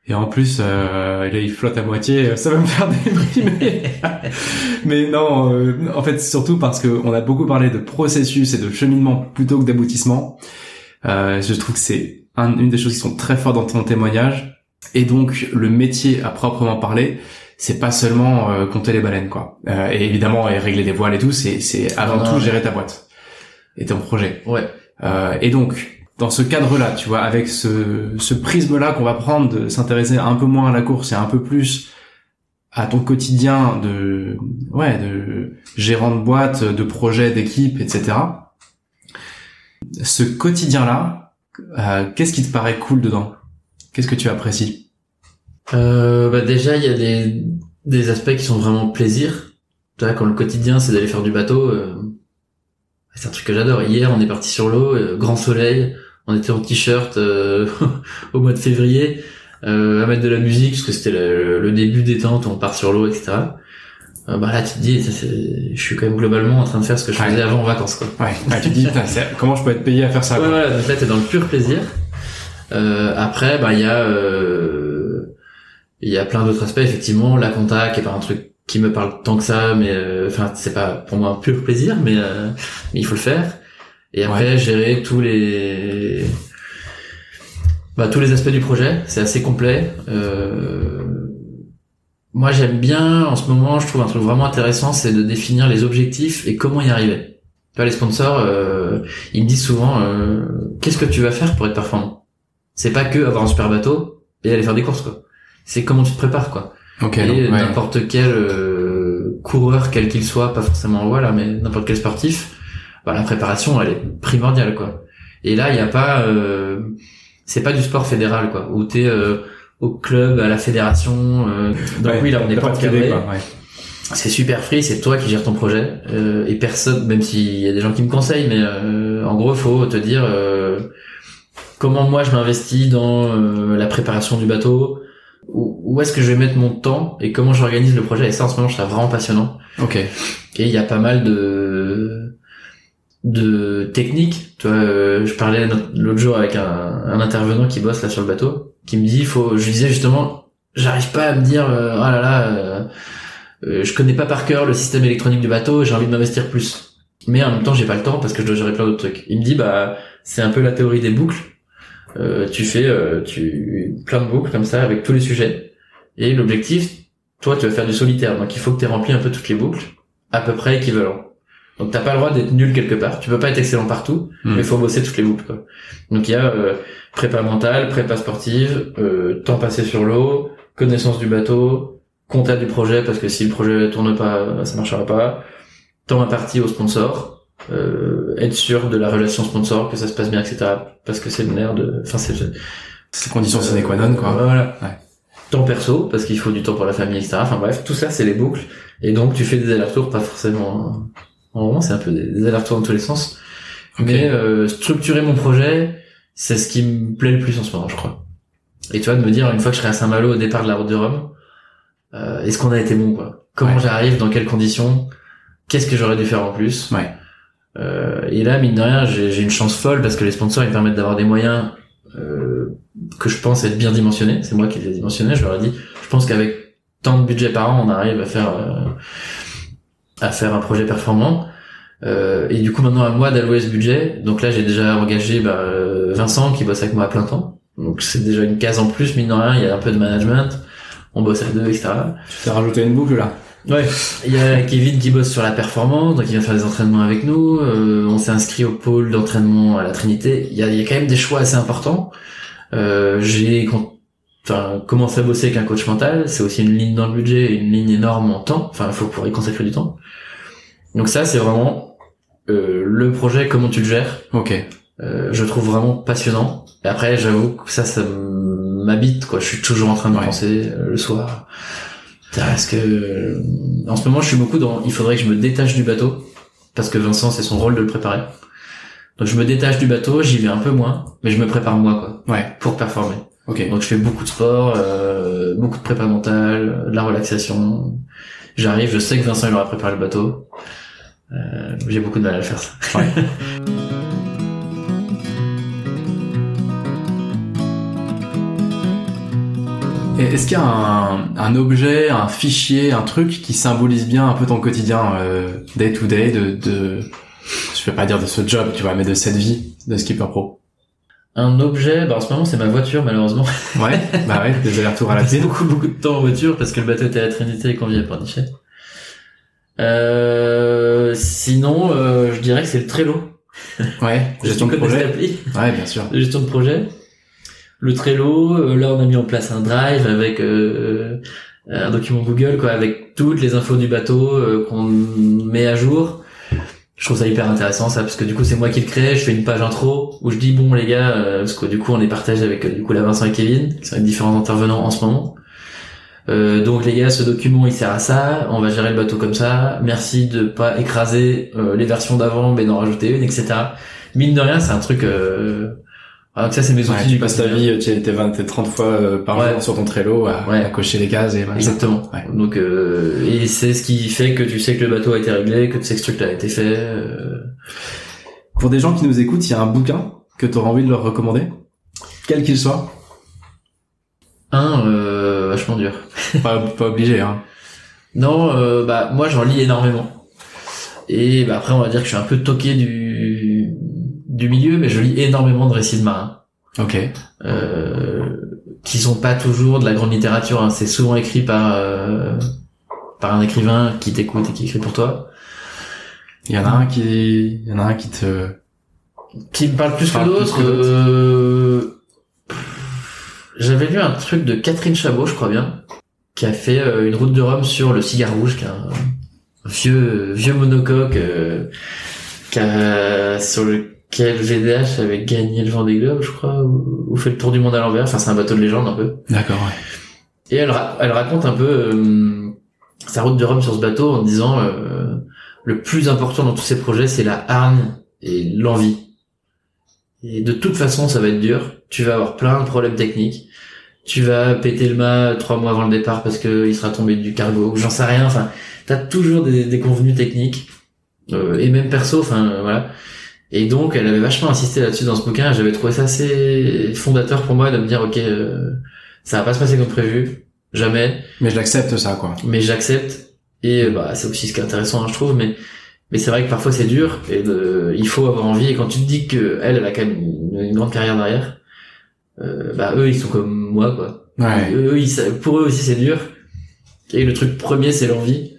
Et en plus, euh, là, il flotte à moitié, ça va me faire déprimer. Mais non, euh, en fait, surtout parce que on a beaucoup parlé de processus et de cheminement plutôt que d'aboutissement. Euh, je trouve que c'est un- une des choses qui sont très fortes dans ton témoignage. Et donc, le métier à proprement parler, c'est pas seulement euh, compter les baleines, quoi. Euh, et évidemment, et régler des voiles et tout, c'est c'est avant tout ouais. gérer ta boîte et ton projet. Ouais. Euh, et donc, dans ce cadre-là, tu vois, avec ce, ce prisme-là qu'on va prendre de s'intéresser un peu moins à la course et un peu plus à ton quotidien de, ouais, de gérant de boîte, de projet, d'équipe, etc. Ce quotidien-là, euh, qu'est-ce qui te paraît cool dedans? Qu'est-ce que tu apprécies? Euh, bah déjà, il y a des, des aspects qui sont vraiment plaisir. Tu vois, quand le quotidien, c'est d'aller faire du bateau, euh, c'est un truc que j'adore. Hier, on est parti sur l'eau, euh, grand soleil, on était en t-shirt euh, au mois de février, euh, à mettre de la musique, parce que c'était le, le début des tentes, on part sur l'eau, etc. Euh, bah là, tu te dis, ça, je suis quand même globalement en train de faire ce que je Ouais. faisais avant en vacances, quoi. Ouais, ouais, tu te dis, comment je peux être payé à faire ça Ouais, quoi voilà, donc là t'es dans le pur plaisir. Euh, après, bah il y a euh, il y a plein d'autres aspects effectivement. La compta qui est pas un truc qui me parle tant que ça, mais euh, enfin c'est pas pour moi un pur plaisir, mais, euh, mais il faut le faire. Et après gérer tous les bah, tous les aspects du projet, c'est assez complet. Euh, moi j'aime bien en ce moment, je trouve un truc vraiment intéressant, c'est de définir les objectifs et comment y arriver. Tu vois, les sponsors, euh, ils me disent souvent, euh, qu'est-ce que tu vas faire pour être performant? C'est pas que avoir un super bateau et aller faire des courses, quoi. C'est comment tu te prépares, quoi. Ok, et ouais. n'importe quel euh, coureur, quel qu'il soit, pas forcément voilà, mais n'importe quel sportif, bah, la préparation, elle est primordiale, quoi. Et là, il y a pas, euh, c'est pas du sport fédéral, quoi, où t'es euh, au club, à la fédération. euh, donc Ouais, oui, là, on n'est pas encadré. ouais. C'est super free, c'est toi qui gères ton projet euh, et personne, même s'il y a des gens qui me conseillent, mais euh, en gros, faut te dire euh, comment moi je m'investis dans euh, la préparation du bateau, où, où est-ce que je vais mettre mon temps et comment j'organise le projet? Et ça, en ce moment, je trouve ça vraiment passionnant. Ok. Et il y a pas mal de de technique. Tu vois, euh, je parlais l'autre jour avec un, un, intervenant qui bosse là sur le bateau, qui me dit, faut, je lui disais justement, j'arrive pas à me dire, euh, oh là là, euh, euh, je connais pas par cœur le système électronique du bateau, j'ai envie de m'investir plus. Mais en même temps, j'ai pas le temps parce que je dois gérer plein d'autres trucs. Il me dit, bah, c'est un peu la théorie des boucles. Tu fais, tu plein de boucles comme ça avec tous les sujets. Et l'objectif, toi, tu vas faire du solitaire, donc il faut que tu aies rempli un peu toutes les boucles, à peu près équivalent. Donc t'as pas le droit d'être nul quelque part. Tu peux pas être excellent partout, hmm. mais il faut bosser toutes les boucles. Quoi. Donc il y a euh, prépa mentale, prépa sportive, euh, temps passé sur l'eau, connaissance du bateau, compta du projet parce que si le projet tourne pas, ça marchera pas. Temps imparti au sponsor, euh, être sûr de la relation sponsor, que ça se passe bien, etc. Parce que c'est le nerf de. Enfin c'est. C'est conditions sine qua non quoi. Voilà. Ouais. Temps perso parce qu'il faut du temps pour la famille, etc. Enfin bref, tout ça c'est les boucles. Et donc tu fais des allers-retours pas forcément en moment, c'est un peu des, allers-retours dans tous les sens. Mais euh, structurer mon projet, c'est ce qui me plaît le plus en ce moment, je crois. Et tu vois, de me dire, une fois que je serai à Saint-Malo au départ de la route de Rome, euh, est-ce qu'on a été bon, quoi? Comment j'arrive? Dans quelles conditions? Qu'est-ce que j'aurais dû faire en plus? Ouais. Euh, et là, mine de rien, j'ai une chance folle parce que les sponsors, ils me permettent d'avoir des moyens euh, que je pense être bien dimensionnés. C'est moi qui les ai dimensionnés, je leur ai dit. Je pense qu'avec tant de budget par an, on arrive à faire euh, à faire un projet performant. Euh, et du coup maintenant à moi d'allouer ce budget. Donc là j'ai déjà engagé bah, Vincent qui bosse avec moi à plein temps. Donc c'est déjà une case en plus, mine de rien, il y a un peu de management, on bosse à deux, etc. Tu t'es rajouté une boucle là? Ouais, il y a Kevin qui bosse sur la performance, donc il vient faire des entraînements avec nous. Euh, on s'est inscrit au pôle d'entraînement à la Trinité. Il y a, il y a quand même des choix assez importants. Euh, j'ai enfin commencé à bosser avec un coach mental, c'est aussi une ligne dans le budget, une ligne énorme en temps. Enfin, il faut pouvoir y consacrer du temps. Donc ça, c'est vraiment euh, le projet, comment tu le gères. Ok. Euh, je trouve vraiment passionnant. Et après, j'avoue que ça, ça m'habite, quoi. Je suis toujours en train de penser euh, le soir. Est-ce que en ce moment, je suis beaucoup dans. Il faudrait que je me détache du bateau parce que Vincent, c'est son rôle de le préparer. Donc je me détache du bateau, j'y vais un peu moins, mais je me prépare moi, quoi. Ouais. Pour performer. Ok. Donc je fais beaucoup de sport, euh, beaucoup de prépa mentale, de la relaxation. J'arrive, je sais que Vincent il aura préparé le bateau. Euh, j'ai beaucoup de mal à le faire ça. Est-ce qu'il y a un, un, objet, un fichier, un truc qui symbolise bien un peu ton quotidien euh, day to day de, de, je vais pas dire de ce job, tu vois, mais de cette vie de skipper pro? Un objet, bah en ce moment c'est ma voiture malheureusement. Ouais, bah ouais, des allers-retours à la pied. beaucoup beaucoup de temps en voiture parce que le bateau était à la Trinité et qu'on vit à Pornichet. Euh, sinon, euh, je dirais que c'est le Trello. Ouais, gestion de projet. Ouais, bien sûr. Gestion de projet. Le Trello, euh, là on a mis en place un drive avec euh, un document Google quoi, avec toutes les infos du bateau qu'on met à jour. Je trouve ça hyper intéressant ça parce que du coup c'est moi qui le crée, je fais une page intro où je dis bon les gars parce que du coup on est partagé avec du coup la Vincent et Kevin qui sont les différents intervenants en ce moment. Euh, donc les gars, ce document il sert à ça, on va gérer le bateau comme ça, merci de pas écraser euh, les versions d'avant mais d'en rajouter une, etc. Mine de rien, c'est un truc... Euh... Ah, donc ça c'est mes outils tu passes ta vie, tu es 20, 30 fois euh, par jour sur ton Trello à, à, cocher les cases et Exactement. Donc et c'est ce qui fait que tu sais que le bateau a été réglé, que tu sais que ce truc-là a été fait. Pour des gens qui nous écoutent, il y a un bouquin que tu auras envie de leur recommander, quel qu'il soit. Un, vachement dur. pas, pas obligé, hein. Non, euh, bah moi j'en lis énormément. Et bah après on va dire que je suis un peu toqué du du milieu, mais je lis énormément de récits de marins. Ok. Euh, qui sont pas toujours de la grande littérature. Hein. C'est souvent écrit par euh, par un écrivain qui t'écoute et qui écrit pour toi. Il y en a un qui, il y en a un qui te, qui me parle plus que d'autres. Euh, j'avais lu un truc de Catherine Chabot, je crois bien, qui a fait euh, une route de Rome sur le cigare rouge, qui est un, vieux vieux monocoque euh, sur lequel VDH avait gagné le Vendée Globe, je crois, ou, fait le tour du monde à l'envers. Enfin, c'est un bateau de légende un peu. D'accord. Ouais. Et elle, elle raconte un peu euh, sa route de Rome sur ce bateau en disant le plus important dans tous ces projets, c'est la hargne et l'envie. Et de toute façon, ça va être dur. Tu vas avoir plein de problèmes techniques tu vas péter le mât trois mois avant le départ parce que il sera tombé du cargo, j'en sais rien. Enfin, t'as toujours des, des convenus techniques euh, et même perso, enfin voilà. Et donc, elle avait vachement insisté là-dessus dans ce bouquin. J'avais trouvé ça assez fondateur pour moi de me dire, ok, euh, ça va pas se passer comme prévu, jamais. Mais je l'accepte ça, quoi. Mais j'accepte. Et euh, bah, c'est aussi ce qui est intéressant, hein, je trouve. Mais mais c'est vrai que parfois c'est dur et de, il faut avoir envie. Et quand tu te dis que elle, elle a quand même une, une grande carrière derrière, euh, bah eux ils sont comme moi, quoi. Ouais. Eux, ils, pour eux aussi c'est dur. Et le truc premier c'est l'envie.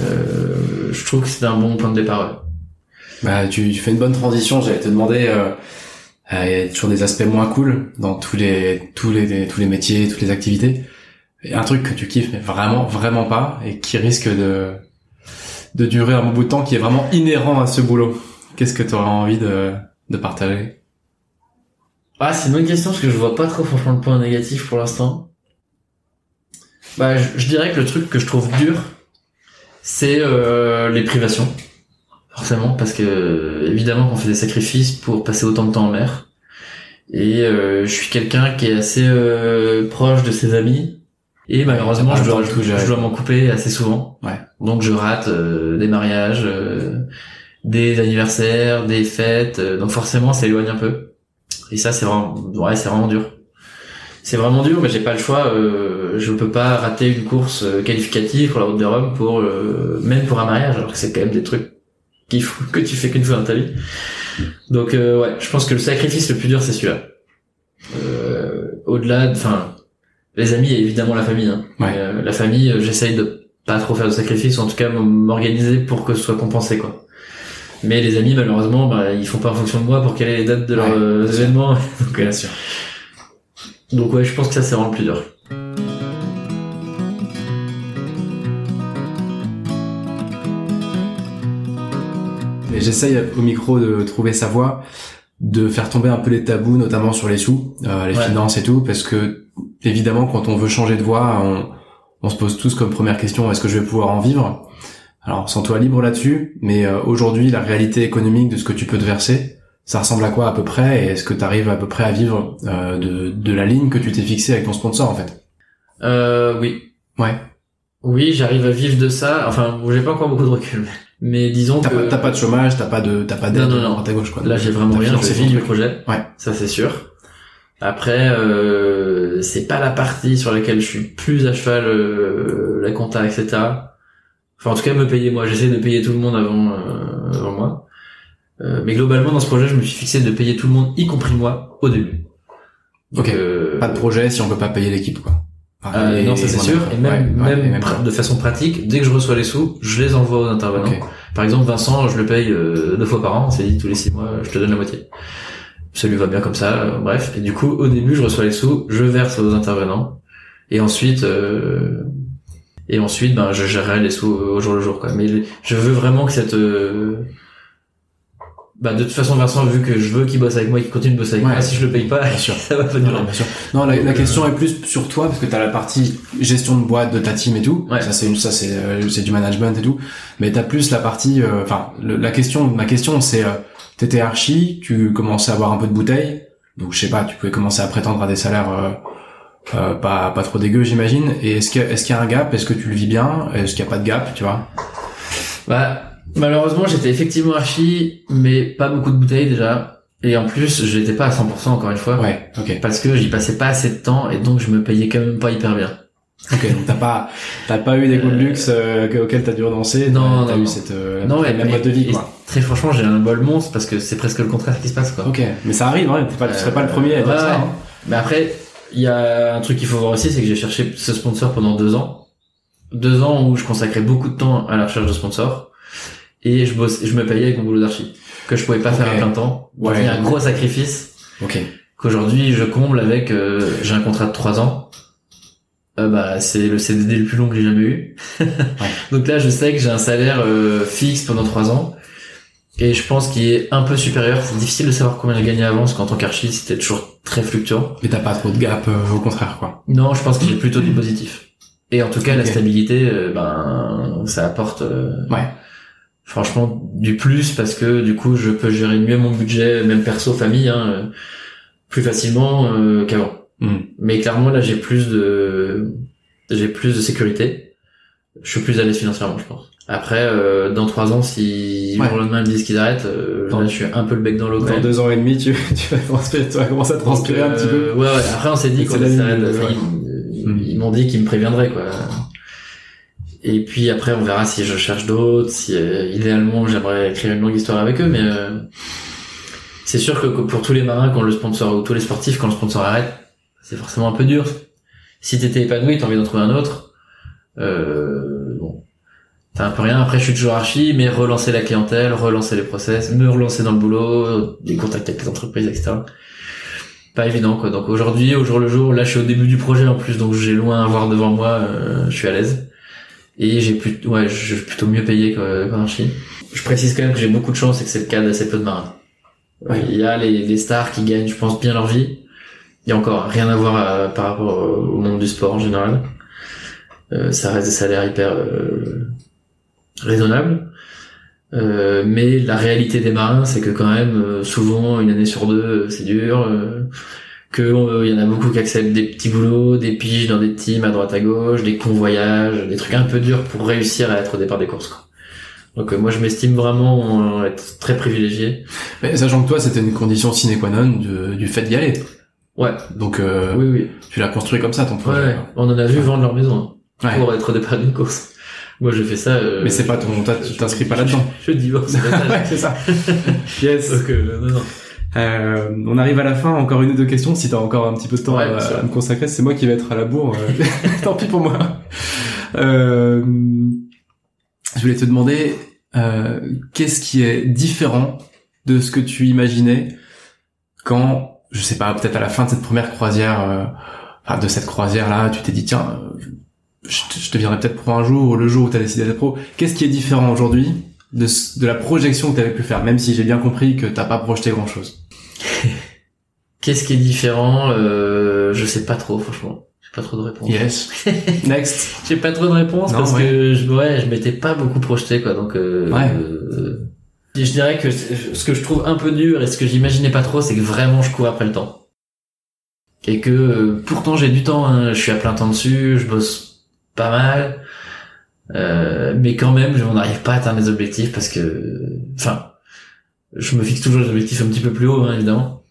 Euh, je trouve que c'est un bon point de départ. ouais. Bah, tu, tu fais une bonne transition. J'allais te demander, euh, euh, il y a toujours des aspects moins cool dans tous les, tous les, tous les métiers, toutes les activités. Et un truc que tu kiffes, mais vraiment, vraiment pas, et qui risque de, de durer un bon bout de temps, qui est vraiment inhérent à ce boulot. Qu'est-ce que tu aurais envie de, de partager? Ah, c'est une bonne question parce que je vois pas trop franchement le point négatif pour l'instant. Bah, je, je dirais que le truc que je trouve dur, c'est euh, les privations. Forcément, parce que évidemment qu'on fait des sacrifices pour passer autant de temps en mer. Et euh, je suis quelqu'un qui est assez euh, proche de ses amis. Et malheureusement, pas je dois, je m'en couper assez souvent. Ouais. Donc je rate euh, des mariages, euh, des anniversaires, des fêtes. euh, donc forcément, ça éloigne un peu. Et ça, c'est vraiment, ouais, c'est vraiment dur. C'est vraiment dur, mais j'ai pas le choix. Euh, je peux pas rater une course qualificative pour la route de Rome pour euh, même pour un mariage, alors que c'est quand même des trucs qu'il faut que tu fais qu'une fois dans ta vie. Donc euh, ouais, je pense que le sacrifice le plus dur, c'est celui-là. Euh, Au-delà, de- enfin, les amis et évidemment la famille. Hein. Ouais. Euh, la famille, euh, j'essaye de pas trop faire de sacrifice, ou en tout cas m'organiser pour que ce soit compensé quoi. Mais les amis, malheureusement, bah, ils font pas en fonction de moi pour quelle est les dates de leurs Ouais, euh, événements. Donc, Bien sûr. donc ouais, je pense que ça c'est vraiment le plus dur. Et j'essaye au micro de trouver sa voix, de faire tomber un peu les tabous, notamment sur les sous, euh, les Ouais. finances et tout, parce que évidemment, quand on veut changer de voie, on, on se pose tous comme première question est-ce que je vais pouvoir en vivre? Alors, sens-toi libre là-dessus, mais euh, aujourd'hui, la réalité économique de ce que tu peux te verser, ça ressemble à quoi à peu près? Et est-ce que tu arrives à peu près à vivre euh, de, de la ligne que tu t'es fixée avec ton sponsor en fait? Euh, oui. Ouais. Oui, j'arrive à vivre de ça. Enfin, j'ai pas encore beaucoup de recul, mais, disons T'as que pas, t'as pas de chômage, t'as pas de t'as pas d'aide Non, non, non. à gauche quoi. là j'ai vraiment T'as rien. Je vis du truc. projet. Ouais. Ça c'est sûr. Après, euh, c'est pas la partie sur laquelle je suis plus à cheval, euh, la compta, etc. Enfin, en tout cas, me payer moi. J'essaie de payer tout le monde avant, euh, avant moi. Euh, mais globalement, dans ce projet, je me suis fixé de payer tout le monde, y compris moi, au début. Donc, Ok. euh, Pas de projet si on peut pas payer l'équipe quoi. Enfin, euh, et- non, ça c'est sûr. Et même, Ouais, même, de façon pratique, dès que je reçois les sous, je les envoie aux intervenants. Par exemple, Vincent, je le paye euh, deux fois par an. C'est dit tous les six mois, je te donne la moitié. Ça lui va bien comme ça. euh, bref. Et du coup, au début, je reçois les sous, je verse aux intervenants, et ensuite, euh, et ensuite, ben, je gérerai les sous au jour le jour. Quoi. Mais je veux vraiment que cette euh, bah, de toute façon, Vincent, vu que je veux qu'il bosse avec moi, qu'il continue de bosser avec Ouais. moi, si je le paye pas, Bien sûr. ça va pas Non, durer. non, bien sûr. Non, la, question euh, est plus sur toi parce que t'as la partie gestion de boîte de ta team et tout. Ouais. Ça c'est ça c'est euh, c'est du management et tout. Mais t'as plus la partie, euh, enfin la question, ma question c'est, euh, t'étais archi, tu commençais à avoir un peu de bouteille, donc je sais pas, tu pouvais commencer à prétendre à des salaires euh, pas pas trop dégueux j'imagine. Et est-ce qu'il y a, est-ce qu'il y a un gap? Est-ce que tu le vis bien? Est-ce qu'il y a pas de gap Tu vois? Bah, malheureusement, j'étais effectivement archi, mais pas beaucoup de bouteilles déjà. Et en plus, je l'étais pas à 100% encore une fois. Ouais. Ok. Parce que j'y passais pas assez de temps et donc je me payais quand même pas hyper bien. Ok. Donc t'as pas t'as pas eu des coups de luxe euh, auxquels t'as dû renoncer. Non, T'as non, eu non. cette euh, Non, la et- même mode de vie et- quoi. Très franchement, j'ai un bol monstre parce que c'est presque le contraire qui se passe, quoi. Ok, mais ça arrive, hein. T'es pas, tu serais pas le premier à dire Euh, Ouais, ça. ouais. hein. Mais après, il y a un truc qu'il faut voir aussi, c'est que j'ai cherché ce sponsor pendant deux ans. Deux ans où je consacrais beaucoup de temps à la recherche de sponsors. Et je bosse, je me payais avec mon boulot d'archi. Que je pouvais pas faire à plein temps. Ouais. Il y a un gros sacrifice Ok. qu'aujourd'hui je comble avec, euh, j'ai un contrat de trois ans. Euh, bah, c'est le CDD le plus long que j'ai jamais eu. Donc là, je sais que j'ai un salaire euh, fixe pendant trois ans. Et je pense qu'il est un peu supérieur. C'est difficile de savoir combien j'ai gagné avant, parce qu'en tant qu'archi, c'était toujours très fluctuant. Mais t'as pas trop de gap, euh, au contraire, quoi. Non, je pense que j'ai plutôt du positif. Et en tout cas, la stabilité, euh, ben, ça apporte, euh, Ouais. Franchement, du plus parce que du coup, je peux gérer mieux mon budget, même perso, famille, hein, euh, plus facilement euh, qu'avant. Hmm. Mais clairement, là, j'ai plus de, j'ai plus de sécurité. Je suis plus à l'aise financièrement, je pense. Après, euh, dans trois ans, si Ouais. le lendemain ils me disent qu'ils arrêtent, euh, là, je suis un peu le bec dans l'eau. quand Dans deux ans et demi, tu, tu vas transpirer, tu vas commencer à transpirer Donc, un petit peu. euh, Ouais, ouais. Après, on s'est dit qu'on ouais. ils, Hmm. ils m'ont dit qu'ils me préviendraient, quoi. Et puis après, on verra si je cherche d'autres. Si euh, idéalement, j'aimerais écrire une longue histoire avec eux, mais euh, c'est sûr que pour tous les marins, quand le sponsor ou tous les sportifs, quand le sponsor arrête, c'est forcément un peu dur. Si t'étais épanoui, t'as envie d'en trouver un autre. Euh, bon, t'as un peu rien. Après, je suis toujours archi, mais relancer la clientèle, relancer les process, me relancer dans le boulot, des contacts avec les entreprises, etc. Pas évident, quoi. Donc aujourd'hui, au jour le jour, là, je suis au début du projet en plus, donc j'ai loin à voir devant moi. euh, je suis à l'aise et j'ai plus, ouais, je suis plutôt mieux payé qu'en archi. Je précise quand même que j'ai beaucoup de chance et que c'est le cas d'assez peu de marins. Ouais. Il y a les, les stars qui gagnent, je pense, bien leur vie. Il y a encore rien à voir à- par rapport au monde du sport en général. Euh, ça reste des salaires hyper euh, raisonnables. Euh, mais la réalité des marins, c'est que quand même, euh, souvent, une année sur deux, euh, c'est dur. Que euh, il y en a beaucoup qui acceptent des petits boulots, des piges dans des teams à droite à gauche, des convoyages, des trucs un peu durs pour réussir à être au départ des courses. Quoi. Donc euh, moi, je m'estime vraiment euh, être très privilégié. Mais sachant que toi, c'était une condition sine qua non du, du fait d'y aller. Ouais, Donc, euh, oui, oui. tu l'as construit comme ça, ton projet. ouais. on en a vu vendre leur maison hein, Ouais. pour être au départ d'une course. Moi, je fais ça. euh, Mais c'est pas ton, tu t'inscris pas là-dedans. Je divorce. passage. ouais, c'est ça. yes. Donc, euh, non, non. Euh, on arrive à la fin, encore une ou deux questions, si t'as encore un petit peu de temps Ouais, à, me consacrer, c'est moi qui vais être à la bourre, euh, tant pis pour moi. Euh, je voulais te demander, euh, qu'est-ce qui est différent de ce que tu imaginais quand, je sais pas, peut-être à la fin de cette première croisière, euh, enfin, de cette croisière-là, tu t'es dit, tiens, euh, je, te- je deviendrai peut-être pro un jour, ou le jour où t'as décidé d'être pro. Qu'est-ce qui est différent aujourd'hui de, de la projection que t'avais pu faire, même si j'ai bien compris que t'as pas projeté grand-chose Qu'est-ce qui est différent euh, Je sais pas trop, franchement. J'ai pas trop de réponses. Yes. Next. J'ai pas trop de réponses Non, parce ouais. que je, ouais, je m'étais pas beaucoup projeté, quoi. Donc, euh, Ouais. euh, je dirais que ce que je trouve un peu dur et ce que j'imaginais pas trop, c'est que vraiment je cours après le temps. Et que euh, pourtant j'ai du temps, hein, je suis à plein temps dessus, je bosse pas mal, euh, mais quand même, on n'arrive pas à atteindre les objectifs parce que, enfin, je me fixe toujours des objectifs un petit peu plus hauts, hein, évidemment.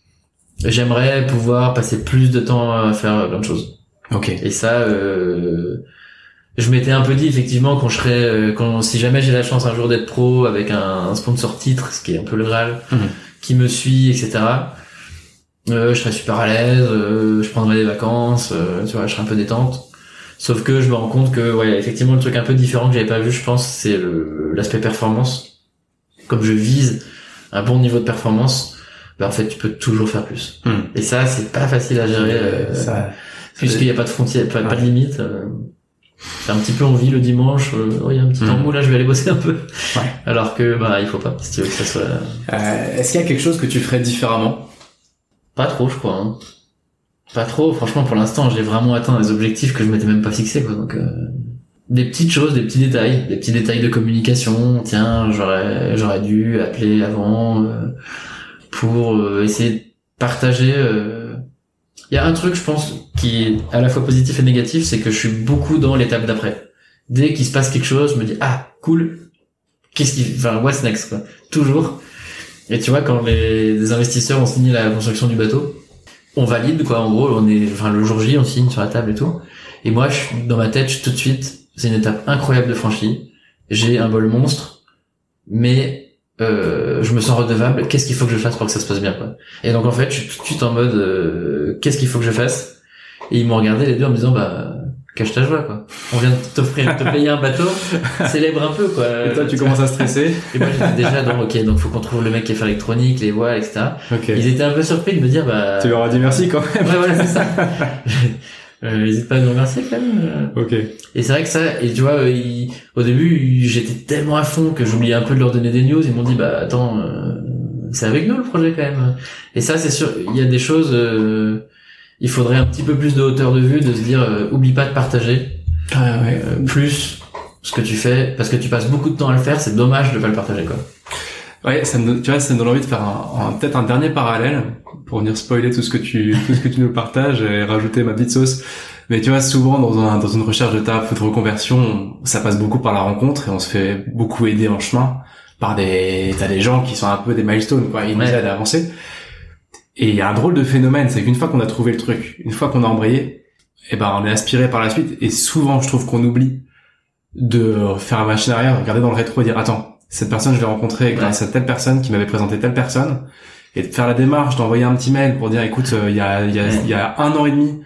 J'aimerais pouvoir passer plus de temps à faire plein de choses. Ok. Et ça, euh, je m'étais un peu dit effectivement quand je serais, euh, quand si jamais j'ai la chance un jour d'être pro avec un, un sponsor titre, ce qui est un peu le Graal, Mhm. qui me suit, etc. Euh, je serais super à l'aise, euh, je prendrais des vacances, euh, tu vois, je serais un peu détente. Sauf que je me rends compte que, ouais, effectivement, le truc un peu différent que j'avais pas vu, je pense, c'est le- l'aspect performance. Comme je vise un bon niveau de performance, ben en fait, tu peux toujours faire plus. Hmm. Et ça, c'est pas facile à gérer. euh, ça, puisqu'il n'y a pas de frontière, pas, pas de limite. euh, c'est un petit peu envie le dimanche, euh, oh, il y a un petit Mhm. temps mou là, je vais aller bosser un peu. Ouais. Alors que, bah, il faut pas, si tu veux que ça soit... Euh, Est-ce qu'il y a quelque chose que tu ferais différemment? Pas trop, je crois. Hein. Pas trop, franchement, pour l'instant, j'ai vraiment atteint des objectifs que je m'étais même pas fixé, quoi. Donc, euh, des petites choses, des petits détails, des petits détails de communication. Tiens, j'aurais, j'aurais dû appeler avant euh, pour euh, essayer de partager. euh. Il y a un truc, je pense, qui est à la fois positif et négatif, c'est que je suis beaucoup dans l'étape d'après. Dès qu'il se passe quelque chose, je me dis ah cool. Qu'est-ce qui, enfin what's next quoi. Toujours. Et tu vois, quand les, les investisseurs ont signé la construction du bateau, on valide quoi. En gros, on est, enfin le jour J, on signe sur la table et tout. Et moi, je, dans ma tête, je, tout de suite, c'est une étape incroyable de franchie. J'ai un bol monstre, mais euh, je me sens redevable. Qu'est-ce qu'il faut que je fasse pour que ça se passe bien quoi? Et donc en fait, je suis tout de suite en mode euh, qu'est-ce qu'il faut que je fasse? Et ils m'ont regardé les deux en me disant bah cache ta joie quoi. On vient de t'offrir, de te payer un bateau, célèbre un peu quoi. Et toi, tu commences à stresser Et moi j'étais déjà dans ok donc faut qu'on trouve le mec qui a fait l'électronique, les voiles, etc. Ok. Ils étaient un peu surpris de me dire bah Tu leur as dit merci quand même. ouais voilà c'est ça. euh, n'hésite pas à nous remercier quand même. Ok. Et c'est vrai que ça et tu vois euh, ils- au début j'étais tellement à fond que j'oubliais un peu de leur donner des news. Ils m'ont dit bah attends euh, c'est avec nous le projet quand même. Et ça c'est sûr il y a des choses euh, il faudrait un petit peu plus de hauteur de vue de se dire euh, oublie pas de partager Ah ouais. euh, plus ce que tu fais parce que tu passes beaucoup de temps à le faire c'est dommage de pas le partager quoi. Ouais, ça me, tu vois, ça me donne envie de faire un, un- peut-être un dernier parallèle pour venir spoiler tout ce que tu, tout ce que tu nous partages et rajouter ma petite sauce. Mais tu vois, souvent dans, un, dans une recherche de taf de reconversion, ça passe beaucoup par la rencontre et on se fait beaucoup aider en chemin par des, t'as des gens qui sont un peu des milestones, quoi. Ils nous aident à avancer. Et il y a un drôle de phénomène, c'est qu'une fois qu'on a trouvé le truc, une fois qu'on a embrayé, eh ben, on est aspiré par la suite. Et souvent, je trouve qu'on oublie de faire la machine arrière, regarder dans le rétro et dire, attends, cette personne, je l'ai rencontrée grâce à telle personne qui m'avait présenté telle personne. Et de faire la démarche, d'envoyer un petit mail pour dire, écoute, euh, il y a, il y a, Ouais. y a un an et demi,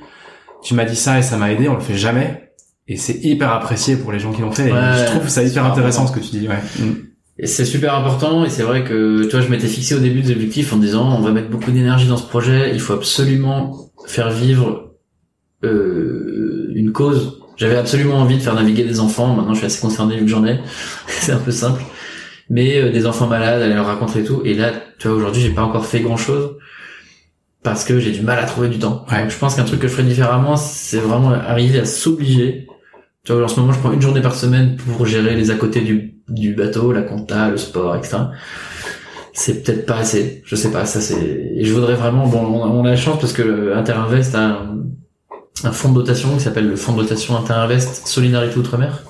tu m'as dit ça et ça m'a aidé, on le fait jamais. Et c'est hyper apprécié pour les gens qui l'ont fait. Et je trouve ça hyper intéressant ce que tu dis, ouais. Mm. C'est super important et c'est vrai que toi je m'étais fixé au début des objectifs en disant on va mettre beaucoup d'énergie dans ce projet, il faut absolument faire vivre euh, une cause. J'avais absolument envie de faire naviguer des enfants, maintenant je suis assez concerné vu que j'en ai, c'est un peu simple. Mais euh, des enfants malades, aller leur raconter et tout. Et là, tu vois, aujourd'hui j'ai pas encore fait grand chose parce que j'ai du mal à trouver du temps. Ouais. Je pense qu'un truc que je ferais différemment, c'est vraiment arriver à s'obliger. Tu vois, en ce moment, je prends une journée par semaine pour gérer les à côté du, du bateau, la compta, le sport, etc. C'est peut-être pas assez. Je sais pas, ça c'est, et je voudrais vraiment, bon, on a, on a la chance parce que Interinvest a un, un fonds de dotation qui s'appelle le fonds de dotation Interinvest Solidarité Outre-mer.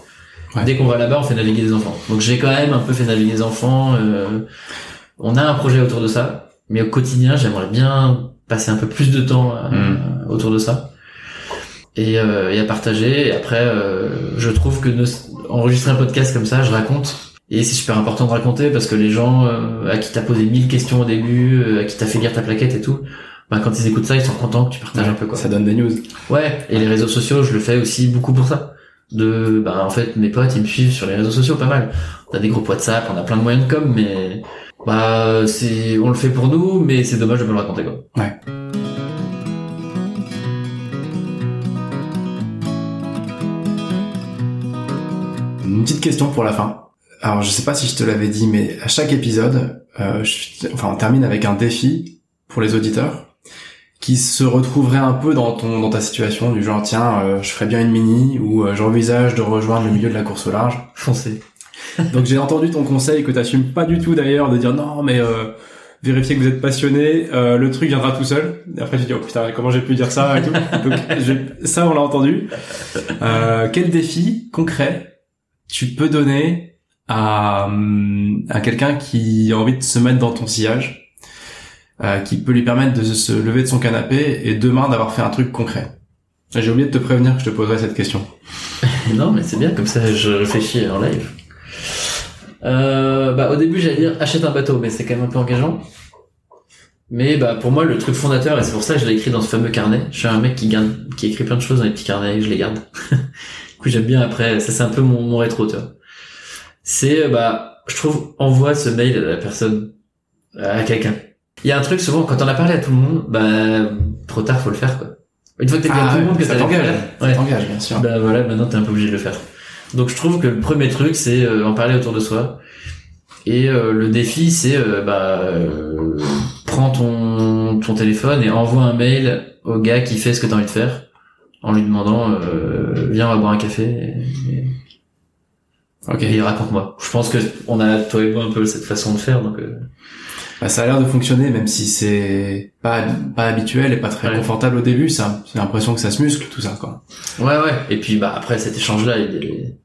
Ouais. Dès qu'on va là-bas, on fait naviguer des enfants. Donc j'ai quand même un peu fait naviguer des enfants, euh, on a un projet autour de ça, mais au quotidien, j'aimerais bien passer un peu plus de temps euh, Mm. autour de ça et, euh, et à partager. Et après, euh, je trouve que enregistrer un podcast comme ça, je raconte. Et c'est super important de raconter parce que les gens euh, à qui t'as posé mille questions au début, euh, à qui t'as fait lire ta plaquette et tout, bah, quand ils écoutent ça, ils sont contents que tu partages un peu quoi. Ça donne des news. Ouais, et les réseaux sociaux, je le fais aussi beaucoup pour ça. De, bah, en fait, mes potes, ils me suivent sur les réseaux sociaux pas mal. On a des groupes WhatsApp, on a plein de moyens de com, mais, bah, c'est, on le fait pour nous, mais c'est dommage de pas le raconter, quoi. Ouais. Une petite question pour la fin. Alors, je sais pas si je te l'avais dit, mais à chaque épisode, euh, je- enfin, on termine avec un défi pour les auditeurs qui se retrouverait un peu dans ton dans ta situation du genre tiens euh, je ferais bien une mini ou euh, j'envisage de rejoindre le milieu de la course au large Foncez. donc j'ai entendu ton conseil que t'assumes pas du tout d'ailleurs de dire non mais euh, vérifiez que vous êtes passionné, euh, le truc viendra tout seul. Et après j'ai dit oh putain comment j'ai pu dire ça et tout. Donc ça on l'a entendu. Euh, quel défi concret tu peux donner à, hum, à quelqu'un qui a envie de se mettre dans ton sillage, euh, qui peut lui permettre de se lever de son canapé et demain d'avoir fait un truc concret. J'ai oublié de te prévenir que je te poserais cette question. Non, mais c'est bien, comme ça je réfléchis en live. Euh, bah, au début, j'allais dire achète un bateau, mais c'est quand même un peu engageant. Mais bah, pour moi, le truc fondateur, et c'est pour ça que je l'ai écrit dans ce fameux carnet, je suis un mec qui garde, qui écrit plein de choses dans les petits carnets, et je les garde. coup, j'aime bien après, ça c'est un peu mon, mon rétro, tu vois. C'est, euh, bah, je trouve, envoie ce mail à la personne, à quelqu'un. Il y a un truc, souvent, quand on a parlé à tout le monde, bah, trop tard, faut le faire, quoi. Une fois que t'as dit à tout le monde que Ah ça t'engage, ouais. t'engage bien sûr. Bah voilà, maintenant t'es un peu obligé de le faire. Donc je trouve que le premier truc c'est euh, en parler autour de soi. Et euh, le défi c'est euh, bah euh, prends ton ton téléphone et envoie un mail au gars qui fait ce que t'as envie de faire en lui demandant euh, viens on va boire un café et, et- Ok. et raconte-moi. Je pense que on a toi et moi un peu cette façon de faire donc euh, Bah, ça a l'air de fonctionner, même si c'est pas pas habituel et pas très Ouais. confortable au début. Ça, j'ai l'impression que ça se muscle tout ça, quoi. Ouais, ouais. Et puis, bah, après cet échange-là, il est...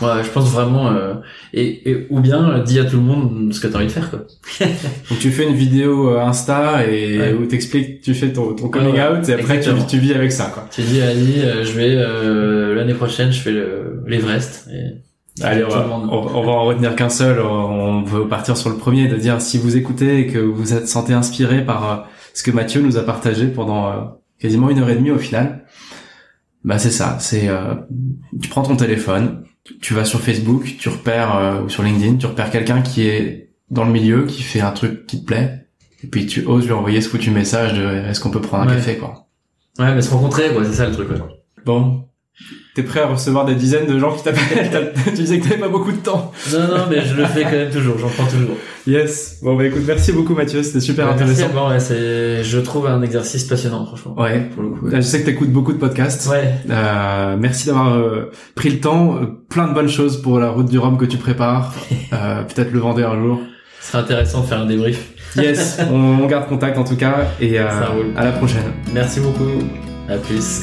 Ouais, je pense vraiment... euh, Et, et ou bien, euh, dis à tout le monde ce que t'as envie de faire, quoi. Donc tu fais une vidéo euh, Insta et Ouais. où t'expliques, tu fais ton, ton coming Ouais, ouais. out et après tu, vis avec ça, quoi. Tu dis Ali, euh, je vais... euh, L'année prochaine, je fais le- l'Everest. Et... Allez, on va, on, on va en retenir qu'un seul. On veut partir sur le premier, de dire si vous écoutez et que vous êtes sentez inspiré par ce que Mathieu nous a partagé pendant quasiment une heure et demie au final. Bah c'est ça, c'est euh, tu prends ton téléphone, tu vas sur Facebook, tu repères euh, ou sur LinkedIn, tu repères quelqu'un qui est dans le milieu, qui fait un truc qui te plaît, et puis tu oses lui envoyer ce foutu message de est-ce qu'on peut prendre un Ouais. café quoi. Ouais, mais se rencontrer, quoi, c'est ça le truc, ouais. Bon, t'es prêt à recevoir des dizaines de gens qui t'appellent Tu disais que t'avais pas beaucoup de temps. Non, non, mais je le fais quand même toujours, j'en prends toujours. Yes. Bon bah écoute, merci beaucoup Mathieu, c'était super Ouais, intéressant. Merci, bon, ouais, c'est... Je trouve un exercice passionnant, franchement. Ouais. Pour le coup. Là, Je sais que t'écoutes beaucoup de podcasts. Ouais. Euh, merci d'avoir euh, pris le temps. Euh, plein de bonnes choses pour la route du Rhum que tu prépares. Euh, Peut-être le vender un jour. Ce serait intéressant de faire un débrief. Yes, on, on garde contact en tout cas et euh, à la prochaine. Merci beaucoup. À plus.